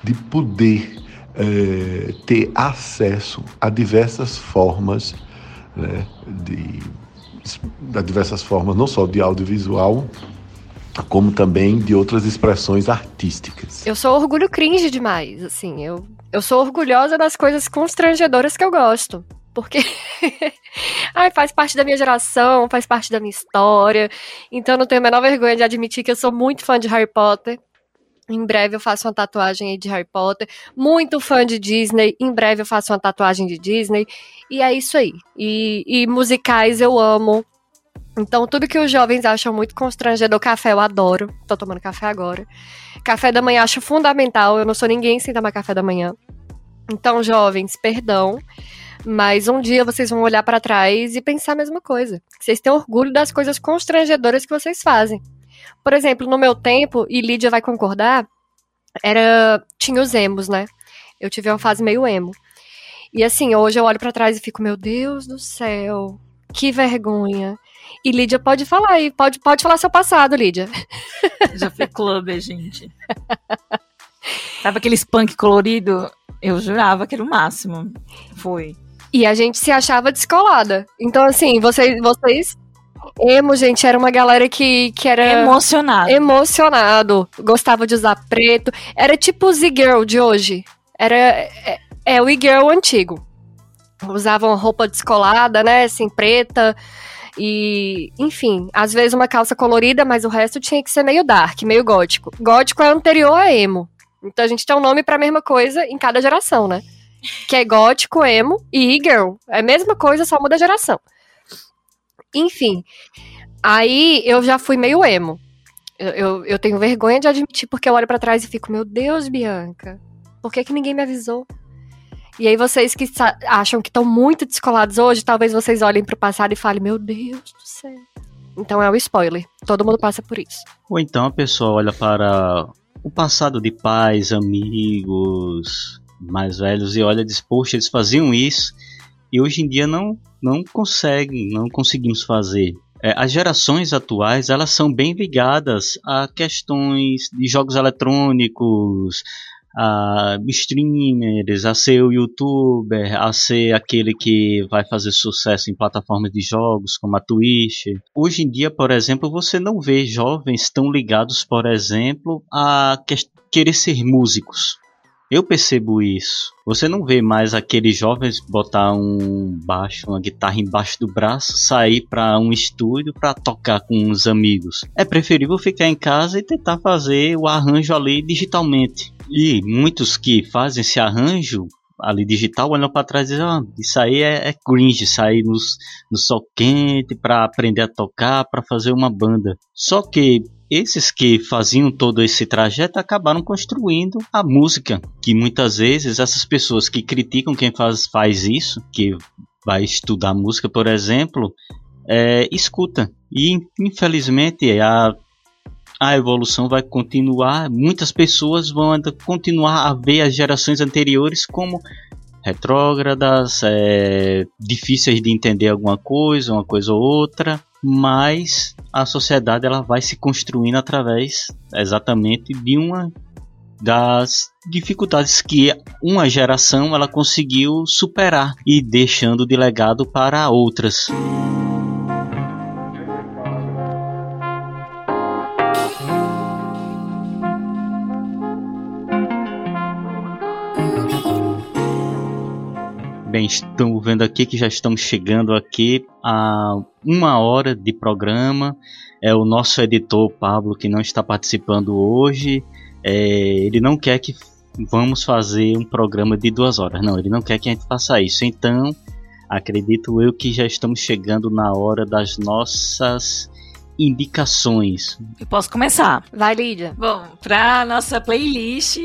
de poder é, ter acesso a diversas formas, né, de, de diversas formas, não só de audiovisual, como também de outras expressões artísticas. Eu sou orgulho cringe demais, assim, eu, eu sou orgulhosa das coisas constrangedoras que eu gosto. porque ai, faz parte da minha geração, faz parte da minha história. Então eu não tenho a menor vergonha de admitir que eu sou muito fã de Harry Potter. Em breve eu faço uma tatuagem aí de Harry Potter. Muito fã de Disney. Em breve eu faço uma tatuagem de Disney. E é isso aí. E, e musicais eu amo. Então, tudo que os jovens acham muito constrangedor, café eu adoro. Tô tomando café agora. Café da manhã acho fundamental. Eu não sou ninguém sem tomar café da manhã. Então, jovens, perdão. Mas um dia vocês vão olhar para trás e pensar a mesma coisa. Vocês têm orgulho das coisas constrangedoras que vocês fazem. Por exemplo, no meu tempo, e Lídia vai concordar, era tinha os emos, né? Eu tive uma fase meio emo. E assim, hoje eu olho para trás e fico, meu Deus do céu, que vergonha. E Lídia pode falar aí, pode, pode falar seu passado, Lídia. Já fui clube, gente. Sabe aquele punk colorido? Eu jurava que era o máximo. Foi. E a gente se achava descolada. Então, assim, vocês, vocês Emo, gente, era uma galera que, que era. Emocionado. Emocionado. Gostava de usar preto. Era tipo o Z-Girl de hoje. Era. É, é o E-Girl antigo. Usavam roupa descolada, né? Assim, preta. E, enfim, às vezes uma calça colorida, mas o resto tinha que ser meio dark, meio gótico. Gótico é anterior a emo. Então a gente tem um nome pra mesma coisa em cada geração, né? Que é gótico, emo e e-girl. É a mesma coisa, só muda a geração. Enfim, aí eu já fui meio emo. Eu, eu, eu tenho vergonha de admitir, porque eu olho para trás e fico, meu Deus, Bianca, por que, que ninguém me avisou? E aí vocês que acham que estão muito descolados hoje, talvez vocês olhem pro passado e falem, meu Deus do céu. Então é o spoiler. Todo mundo passa por isso. Ou então a pessoa olha para o passado de pais, amigos mais velhos e olha e diz, poxa, eles faziam isso e hoje em dia não, não conseguem, não conseguimos fazer. É, as gerações atuais elas são bem ligadas a questões de jogos eletrônicos, a streamers, a ser o youtuber, a ser aquele que vai fazer sucesso em plataformas de jogos como a Twitch. Hoje em dia, por exemplo, você não vê jovens tão ligados, por exemplo, a querer ser músicos. Eu percebo isso. Você não vê mais aqueles jovens botar um baixo, uma guitarra embaixo do braço, sair para um estúdio para tocar com os amigos. É preferível ficar em casa e tentar fazer o arranjo ali digitalmente. E muitos que fazem esse arranjo ali digital olham para trás e dizem: ah, Isso aí é, é cringe, sair nos, no sol quente para aprender a tocar, para fazer uma banda. Só que esses que faziam todo esse trajeto acabaram construindo a música, que muitas vezes essas pessoas que criticam quem faz, faz isso, que vai estudar música, por exemplo, é, escuta. E infelizmente a, a evolução vai continuar, muitas pessoas vão continuar a ver as gerações anteriores como retrógradas, é, difíceis de entender alguma coisa, uma coisa ou outra, mas a sociedade ela vai se construindo através exatamente de uma das dificuldades que uma geração ela conseguiu superar e deixando de legado para outras. Bem, estamos vendo aqui que já estamos chegando aqui a uma hora de programa. É o nosso editor Pablo que não está participando hoje. É, ele não quer que vamos fazer um programa de duas horas. Não, ele não quer que a gente faça isso. Então, acredito eu que já estamos chegando na hora das nossas indicações. Eu posso começar. Vai, Lídia. Bom, para nossa playlist,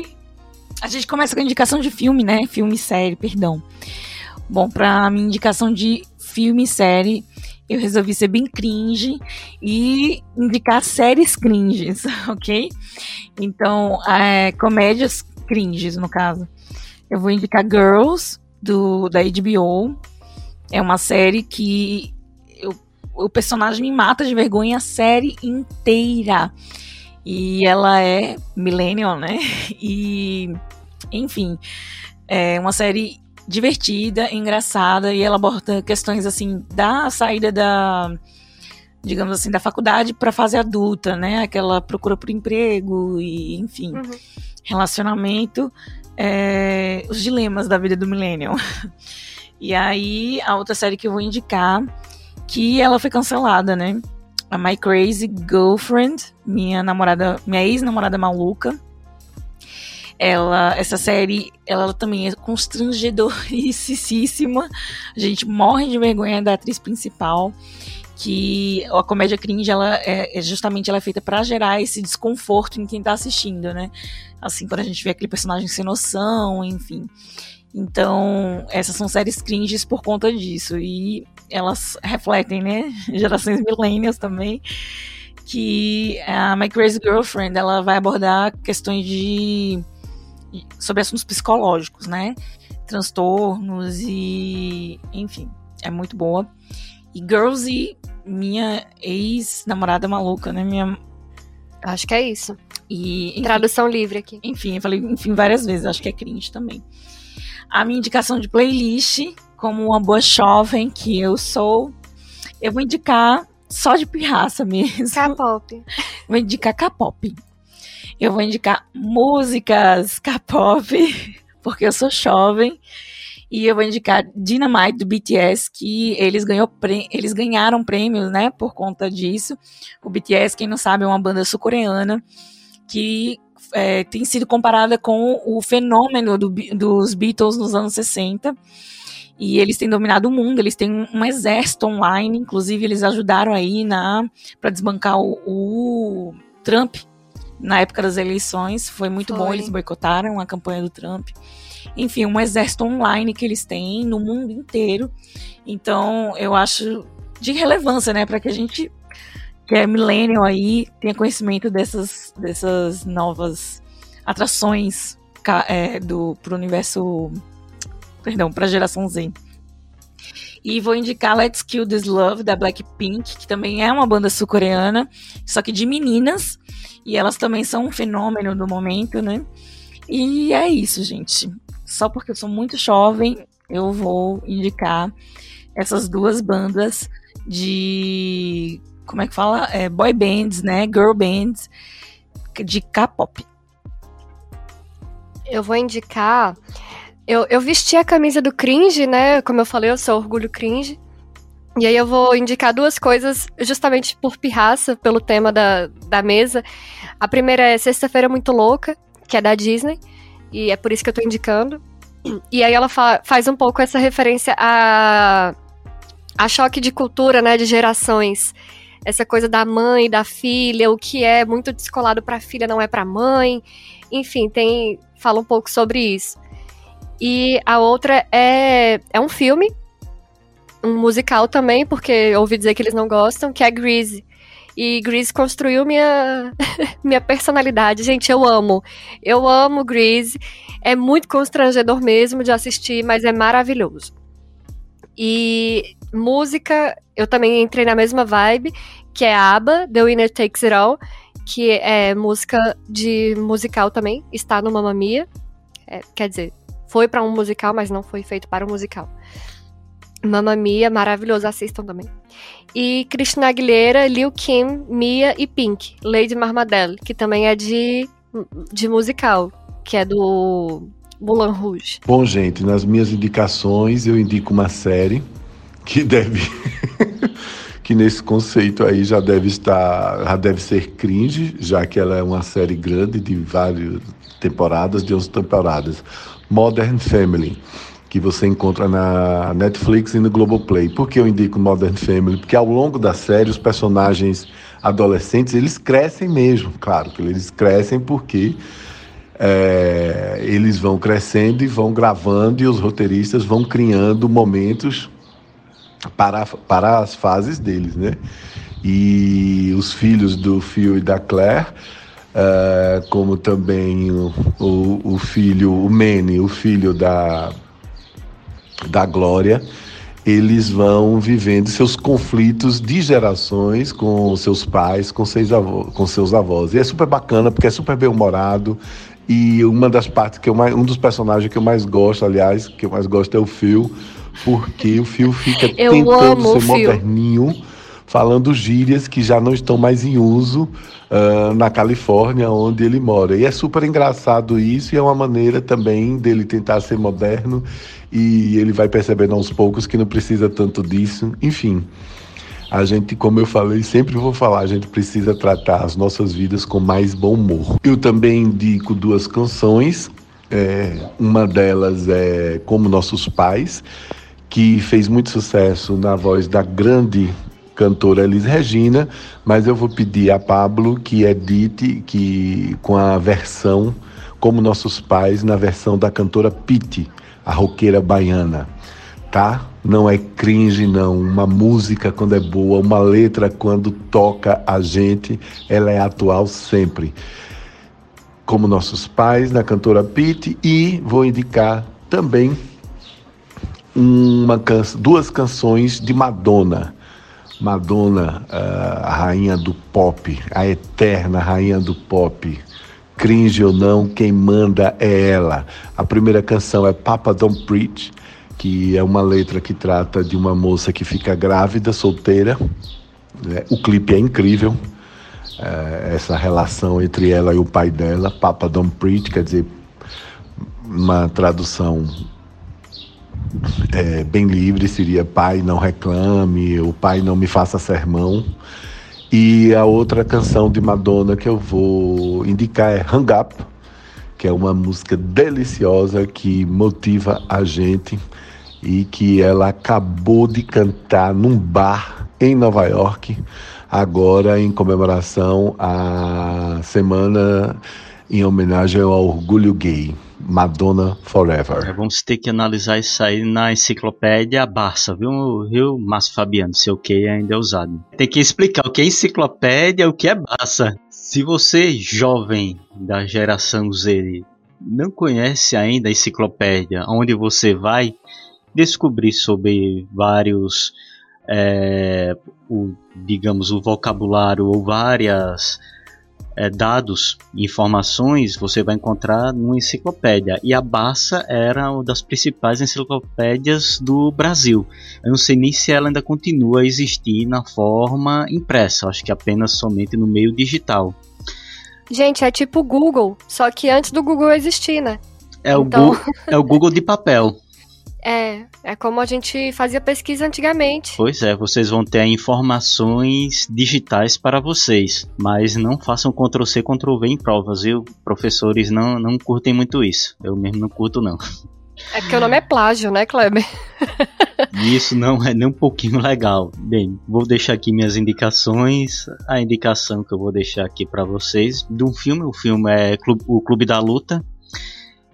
a gente começa com a indicação de filme, né? Filme série, perdão. Bom, para minha indicação de filme e série, eu resolvi ser bem cringe e indicar séries cringes, ok? Então, é, comédias cringes, no caso. Eu vou indicar Girls, do, da HBO. É uma série que eu, o personagem me mata de vergonha a série inteira. E ela é millennial, né? E, enfim, é uma série divertida, engraçada e ela aborda questões assim da saída da digamos assim da faculdade para fase adulta, né? Aquela procura por emprego e enfim, uhum. relacionamento, é, os dilemas da vida do millennial. E aí, a outra série que eu vou indicar, que ela foi cancelada, né? A My Crazy Girlfriend, minha namorada, minha ex-namorada maluca. Ela, essa série, ela também é constrangedoricíssima. A gente morre de vergonha da atriz principal que a comédia cringe ela é, é justamente ela é feita para gerar esse desconforto em quem tá assistindo, né? Assim, quando a gente vê aquele personagem sem noção, enfim. Então, essas são séries cringes por conta disso. E elas refletem, né? Gerações millennials também. Que a My Crazy Girlfriend, ela vai abordar questões de... sobre assuntos psicológicos, né? Transtornos e... enfim, é muito boa. E Girls minha ex-namorada maluca, né? Minha... Acho que é isso. E, enfim, Tradução livre aqui. Enfim, eu falei, enfim, várias vezes, acho que é cringe também. A minha indicação de playlist, como uma boa jovem que eu sou, eu vou indicar só de pirraça mesmo. K-pop. Vou indicar K-pop. Eu vou indicar músicas K-pop, porque eu sou jovem. E eu vou indicar Dynamite do BTS, que eles, ganhou eles ganharam prêmios, né, por conta disso. O BTS, quem não sabe, é uma banda sul-coreana que é, tem sido comparada com o fenômeno do, dos Beatles nos anos 60. E eles têm dominado o mundo, eles têm um, exército online, inclusive eles ajudaram aí na para desbancar o, o Trump na época das eleições. Foi muito Foi. bom, eles boicotaram a campanha do Trump enfim, um exército online que eles têm no mundo inteiro. Então, eu acho de relevância, né, para que a gente que é millennial aí tenha conhecimento dessas, dessas novas atrações é, do pro universo, perdão, para a geração Z. E vou indicar Let's Kill This Love da Blackpink, que também é uma banda sul-coreana, só que de meninas, e elas também são um fenômeno do momento, né? E é isso, gente só porque eu sou muito jovem, eu vou indicar essas duas bandas de. Como é que fala? É, boy bands, né? Girl bands de K-pop. Eu vou indicar. Eu, eu vesti a camisa do cringe, né? Como eu falei, eu sou orgulho cringe. E aí eu vou indicar duas coisas, justamente por pirraça, pelo tema da, da mesa. A primeira é Sexta-feira Muito Louca, que é da Disney e é por isso que eu tô indicando. E aí ela fa faz um pouco essa referência a, a choque de cultura, né, de gerações. Essa coisa da mãe, da filha, o que é muito descolado para a filha não é para a mãe. Enfim, tem fala um pouco sobre isso. E a outra é, é um filme, um musical também, porque ouvi dizer que eles não gostam, que é Grease. E Grease construiu minha, minha personalidade. Gente, eu amo. Eu amo Grease. É muito constrangedor mesmo de assistir, mas é maravilhoso. E música, eu também entrei na mesma vibe, que é ABBA, The Winner Takes It All, que é música de musical também, está no Mamma Mia. É, quer dizer, foi para um musical, mas não foi feito para um musical. Mamma Mia, maravilhoso, assistam também. E Cristina Aguilera, Lil Kim, Mia e Pink, Lady Marmadelle, que também é de, de musical, que é do Moulin Rouge. Bom, gente, nas minhas indicações eu indico uma série que deve que nesse conceito aí já deve estar, já deve ser cringe, já que ela é uma série grande de várias temporadas, de 11 temporadas. Modern Family que você encontra na Netflix e no Globoplay. Por que eu indico Modern Family? Porque ao longo da série os personagens adolescentes eles crescem mesmo, claro que eles crescem porque é, eles vão crescendo e vão gravando e os roteiristas vão criando momentos para, para as fases deles, né? E os filhos do Phil e da Claire, uh, como também o, o, o filho, o Manny, o filho da da glória, eles vão vivendo seus conflitos de gerações com seus pais, com seus, avós, com seus avós. E é super bacana, porque é super bem-humorado. E uma das partes que eu mais, um dos personagens que eu mais gosto, aliás, que eu mais gosto é o Phil, porque o Phil fica eu tentando ser moderninho, falando gírias que já não estão mais em uso uh, na Califórnia, onde ele mora. E é super engraçado isso e é uma maneira também dele tentar ser moderno e ele vai percebendo aos poucos que não precisa tanto disso. Enfim, a gente, como eu falei, sempre vou falar, a gente precisa tratar as nossas vidas com mais bom humor. Eu também indico duas canções. É, uma delas é Como Nossos Pais, que fez muito sucesso na voz da grande cantora Elis Regina, mas eu vou pedir a Pablo que edite que com a versão como nossos pais na versão da cantora Pete, a roqueira baiana, tá? Não é cringe não, uma música quando é boa, uma letra quando toca a gente, ela é atual sempre. Como nossos pais na cantora Pete e vou indicar também uma can duas canções de Madonna. Madonna, a rainha do pop, a eterna rainha do pop. Cringe ou não, quem manda é ela. A primeira canção é Papa Don't Preach, que é uma letra que trata de uma moça que fica grávida, solteira. Né? O clipe é incrível. É, essa relação entre ela e o pai dela, Papa Don't Preach, quer dizer, uma tradução é, bem livre seria pai não reclame, o pai não me faça sermão. E a outra canção de Madonna que eu vou indicar é Hang Up, que é uma música deliciosa que motiva a gente e que ela acabou de cantar num bar em Nova York, agora em comemoração à semana em homenagem ao orgulho gay. Madonna Forever. É, vamos ter que analisar isso aí na enciclopédia Barça, viu, viu Márcio Fabiano? Seu que ainda é usado. Tem que explicar o que é enciclopédia, o que é Barça. Se você, jovem da geração Z, não conhece ainda a enciclopédia, onde você vai descobrir sobre vários, é, o, digamos, o vocabulário ou várias é, dados, informações, você vai encontrar numa enciclopédia. E a Barça era uma das principais enciclopédias do Brasil. Eu não sei nem se ela ainda continua a existir na forma impressa, acho que apenas somente no meio digital. Gente, é tipo o Google, só que antes do Google existir, né? É, então... o, Google, é o Google de papel. É, é como a gente fazia pesquisa antigamente. Pois é, vocês vão ter informações digitais para vocês, mas não façam Ctrl-C, Ctrl-V em provas, viu? Professores não, não curtem muito isso. Eu mesmo não curto, não. É porque o nome é plágio, né, Kleber? Isso não é nem um pouquinho legal. Bem, vou deixar aqui minhas indicações. A indicação que eu vou deixar aqui para vocês de um filme, o filme é O Clube da Luta,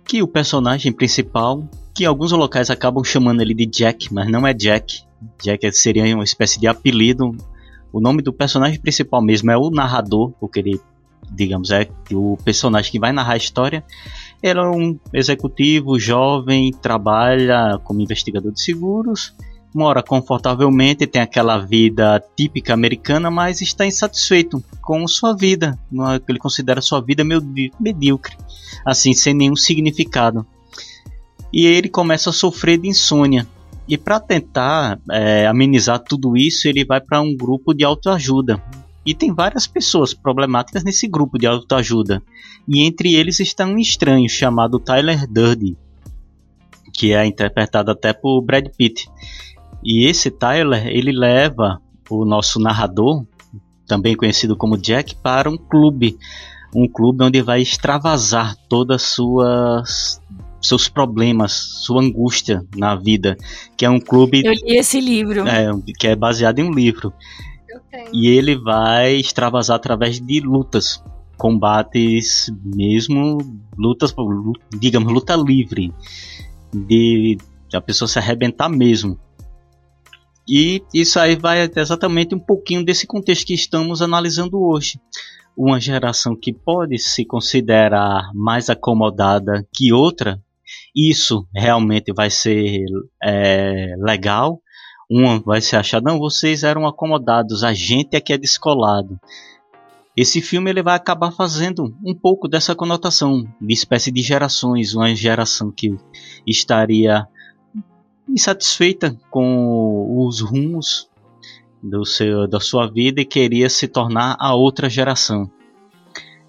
que o personagem principal que alguns locais acabam chamando ele de Jack, mas não é Jack. Jack seria uma espécie de apelido. O nome do personagem principal mesmo é o narrador, porque ele, digamos, é o personagem que vai narrar a história. Ele é um executivo jovem, trabalha como investigador de seguros, mora confortavelmente, tem aquela vida típica americana, mas está insatisfeito com sua vida. Ele considera sua vida medíocre, assim, sem nenhum significado e ele começa a sofrer de insônia. E para tentar é, amenizar tudo isso, ele vai para um grupo de autoajuda. E tem várias pessoas problemáticas nesse grupo de autoajuda. E entre eles está um estranho chamado Tyler Durden, que é interpretado até por Brad Pitt. E esse Tyler, ele leva o nosso narrador, também conhecido como Jack, para um clube. Um clube onde vai extravasar todas as suas seus problemas, sua angústia na vida, que é um clube. Eu li esse livro. É, que é baseado em um livro. E ele vai extravasar através de lutas, combates mesmo, lutas, digamos, luta livre, de a pessoa se arrebentar mesmo. E isso aí vai exatamente um pouquinho desse contexto que estamos analisando hoje uma geração que pode se considerar mais acomodada que outra, isso realmente vai ser é, legal. Uma vai se achar, não, vocês eram acomodados, a gente é que é descolado. Esse filme ele vai acabar fazendo um pouco dessa conotação de espécie de gerações, uma geração que estaria insatisfeita com os rumos do seu, da sua vida e queria se tornar a outra geração.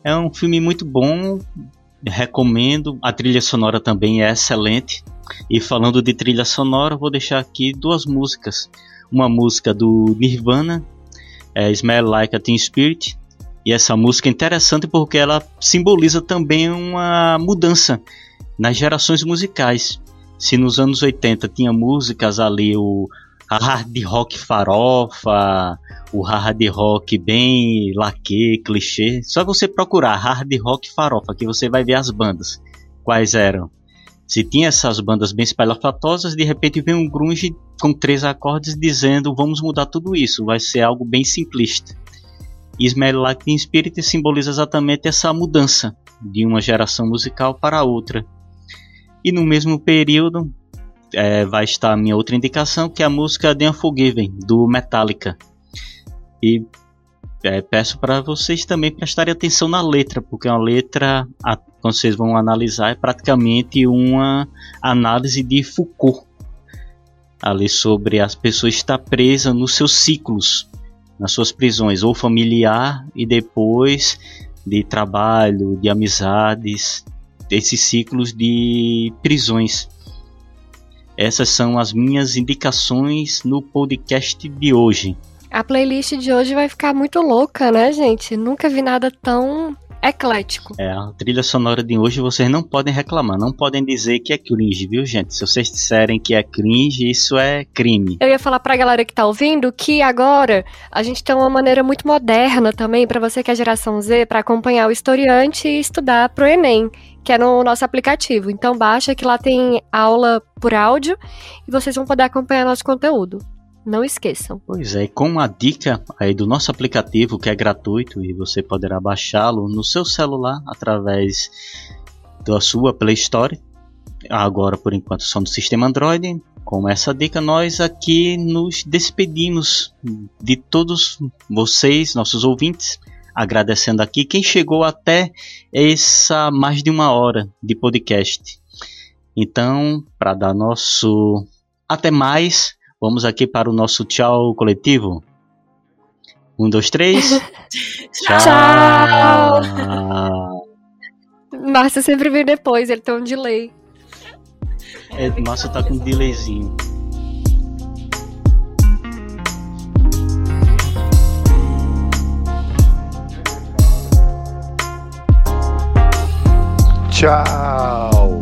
É um filme muito bom, recomendo. A trilha sonora também é excelente. E falando de trilha sonora, vou deixar aqui duas músicas. Uma música do Nirvana, é Smell Like a Teen Spirit. E essa música é interessante porque ela simboliza também uma mudança nas gerações musicais. Se nos anos 80 tinha músicas ali, o hard rock farofa, o hard rock bem laque, clichê. Só você procurar hard rock farofa que você vai ver as bandas. Quais eram? Se tinha essas bandas bem espalhafatosas, de repente vem um grunge com três acordes dizendo vamos mudar tudo isso, vai ser algo bem simplista. Smell Like Teen Spirit simboliza exatamente essa mudança de uma geração musical para outra. E no mesmo período é, vai estar a minha outra indicação, que é a música The Unforgiven, do Metallica. E é, peço para vocês também prestarem atenção na letra, porque é uma letra, a, quando vocês vão analisar, é praticamente uma análise de Foucault, ali sobre as pessoas estar presas nos seus ciclos, nas suas prisões, ou familiar e depois de trabalho, de amizades, esses ciclos de prisões. Essas são as minhas indicações no podcast de hoje. A playlist de hoje vai ficar muito louca, né, gente? Nunca vi nada tão eclético. É, a trilha sonora de hoje vocês não podem reclamar, não podem dizer que é cringe, viu, gente? Se vocês disserem que é cringe, isso é crime. Eu ia falar pra galera que tá ouvindo que agora a gente tem uma maneira muito moderna também para você que é geração Z para acompanhar o historiante e estudar pro ENEM que é no nosso aplicativo. Então baixa que lá tem aula por áudio e vocês vão poder acompanhar nosso conteúdo. Não esqueçam. Pois é, com uma dica aí do nosso aplicativo que é gratuito e você poderá baixá-lo no seu celular através da sua Play Store. Agora, por enquanto, só no sistema Android. Com essa dica, nós aqui nos despedimos de todos vocês, nossos ouvintes, agradecendo aqui quem chegou até essa mais de uma hora de podcast. Então, para dar nosso até mais, vamos aqui para o nosso tchau coletivo. Um, dois, três. tchau. tchau. Márcio sempre vem depois, ele tem um delay. É, Márcio tá com um delayzinho. Tchau!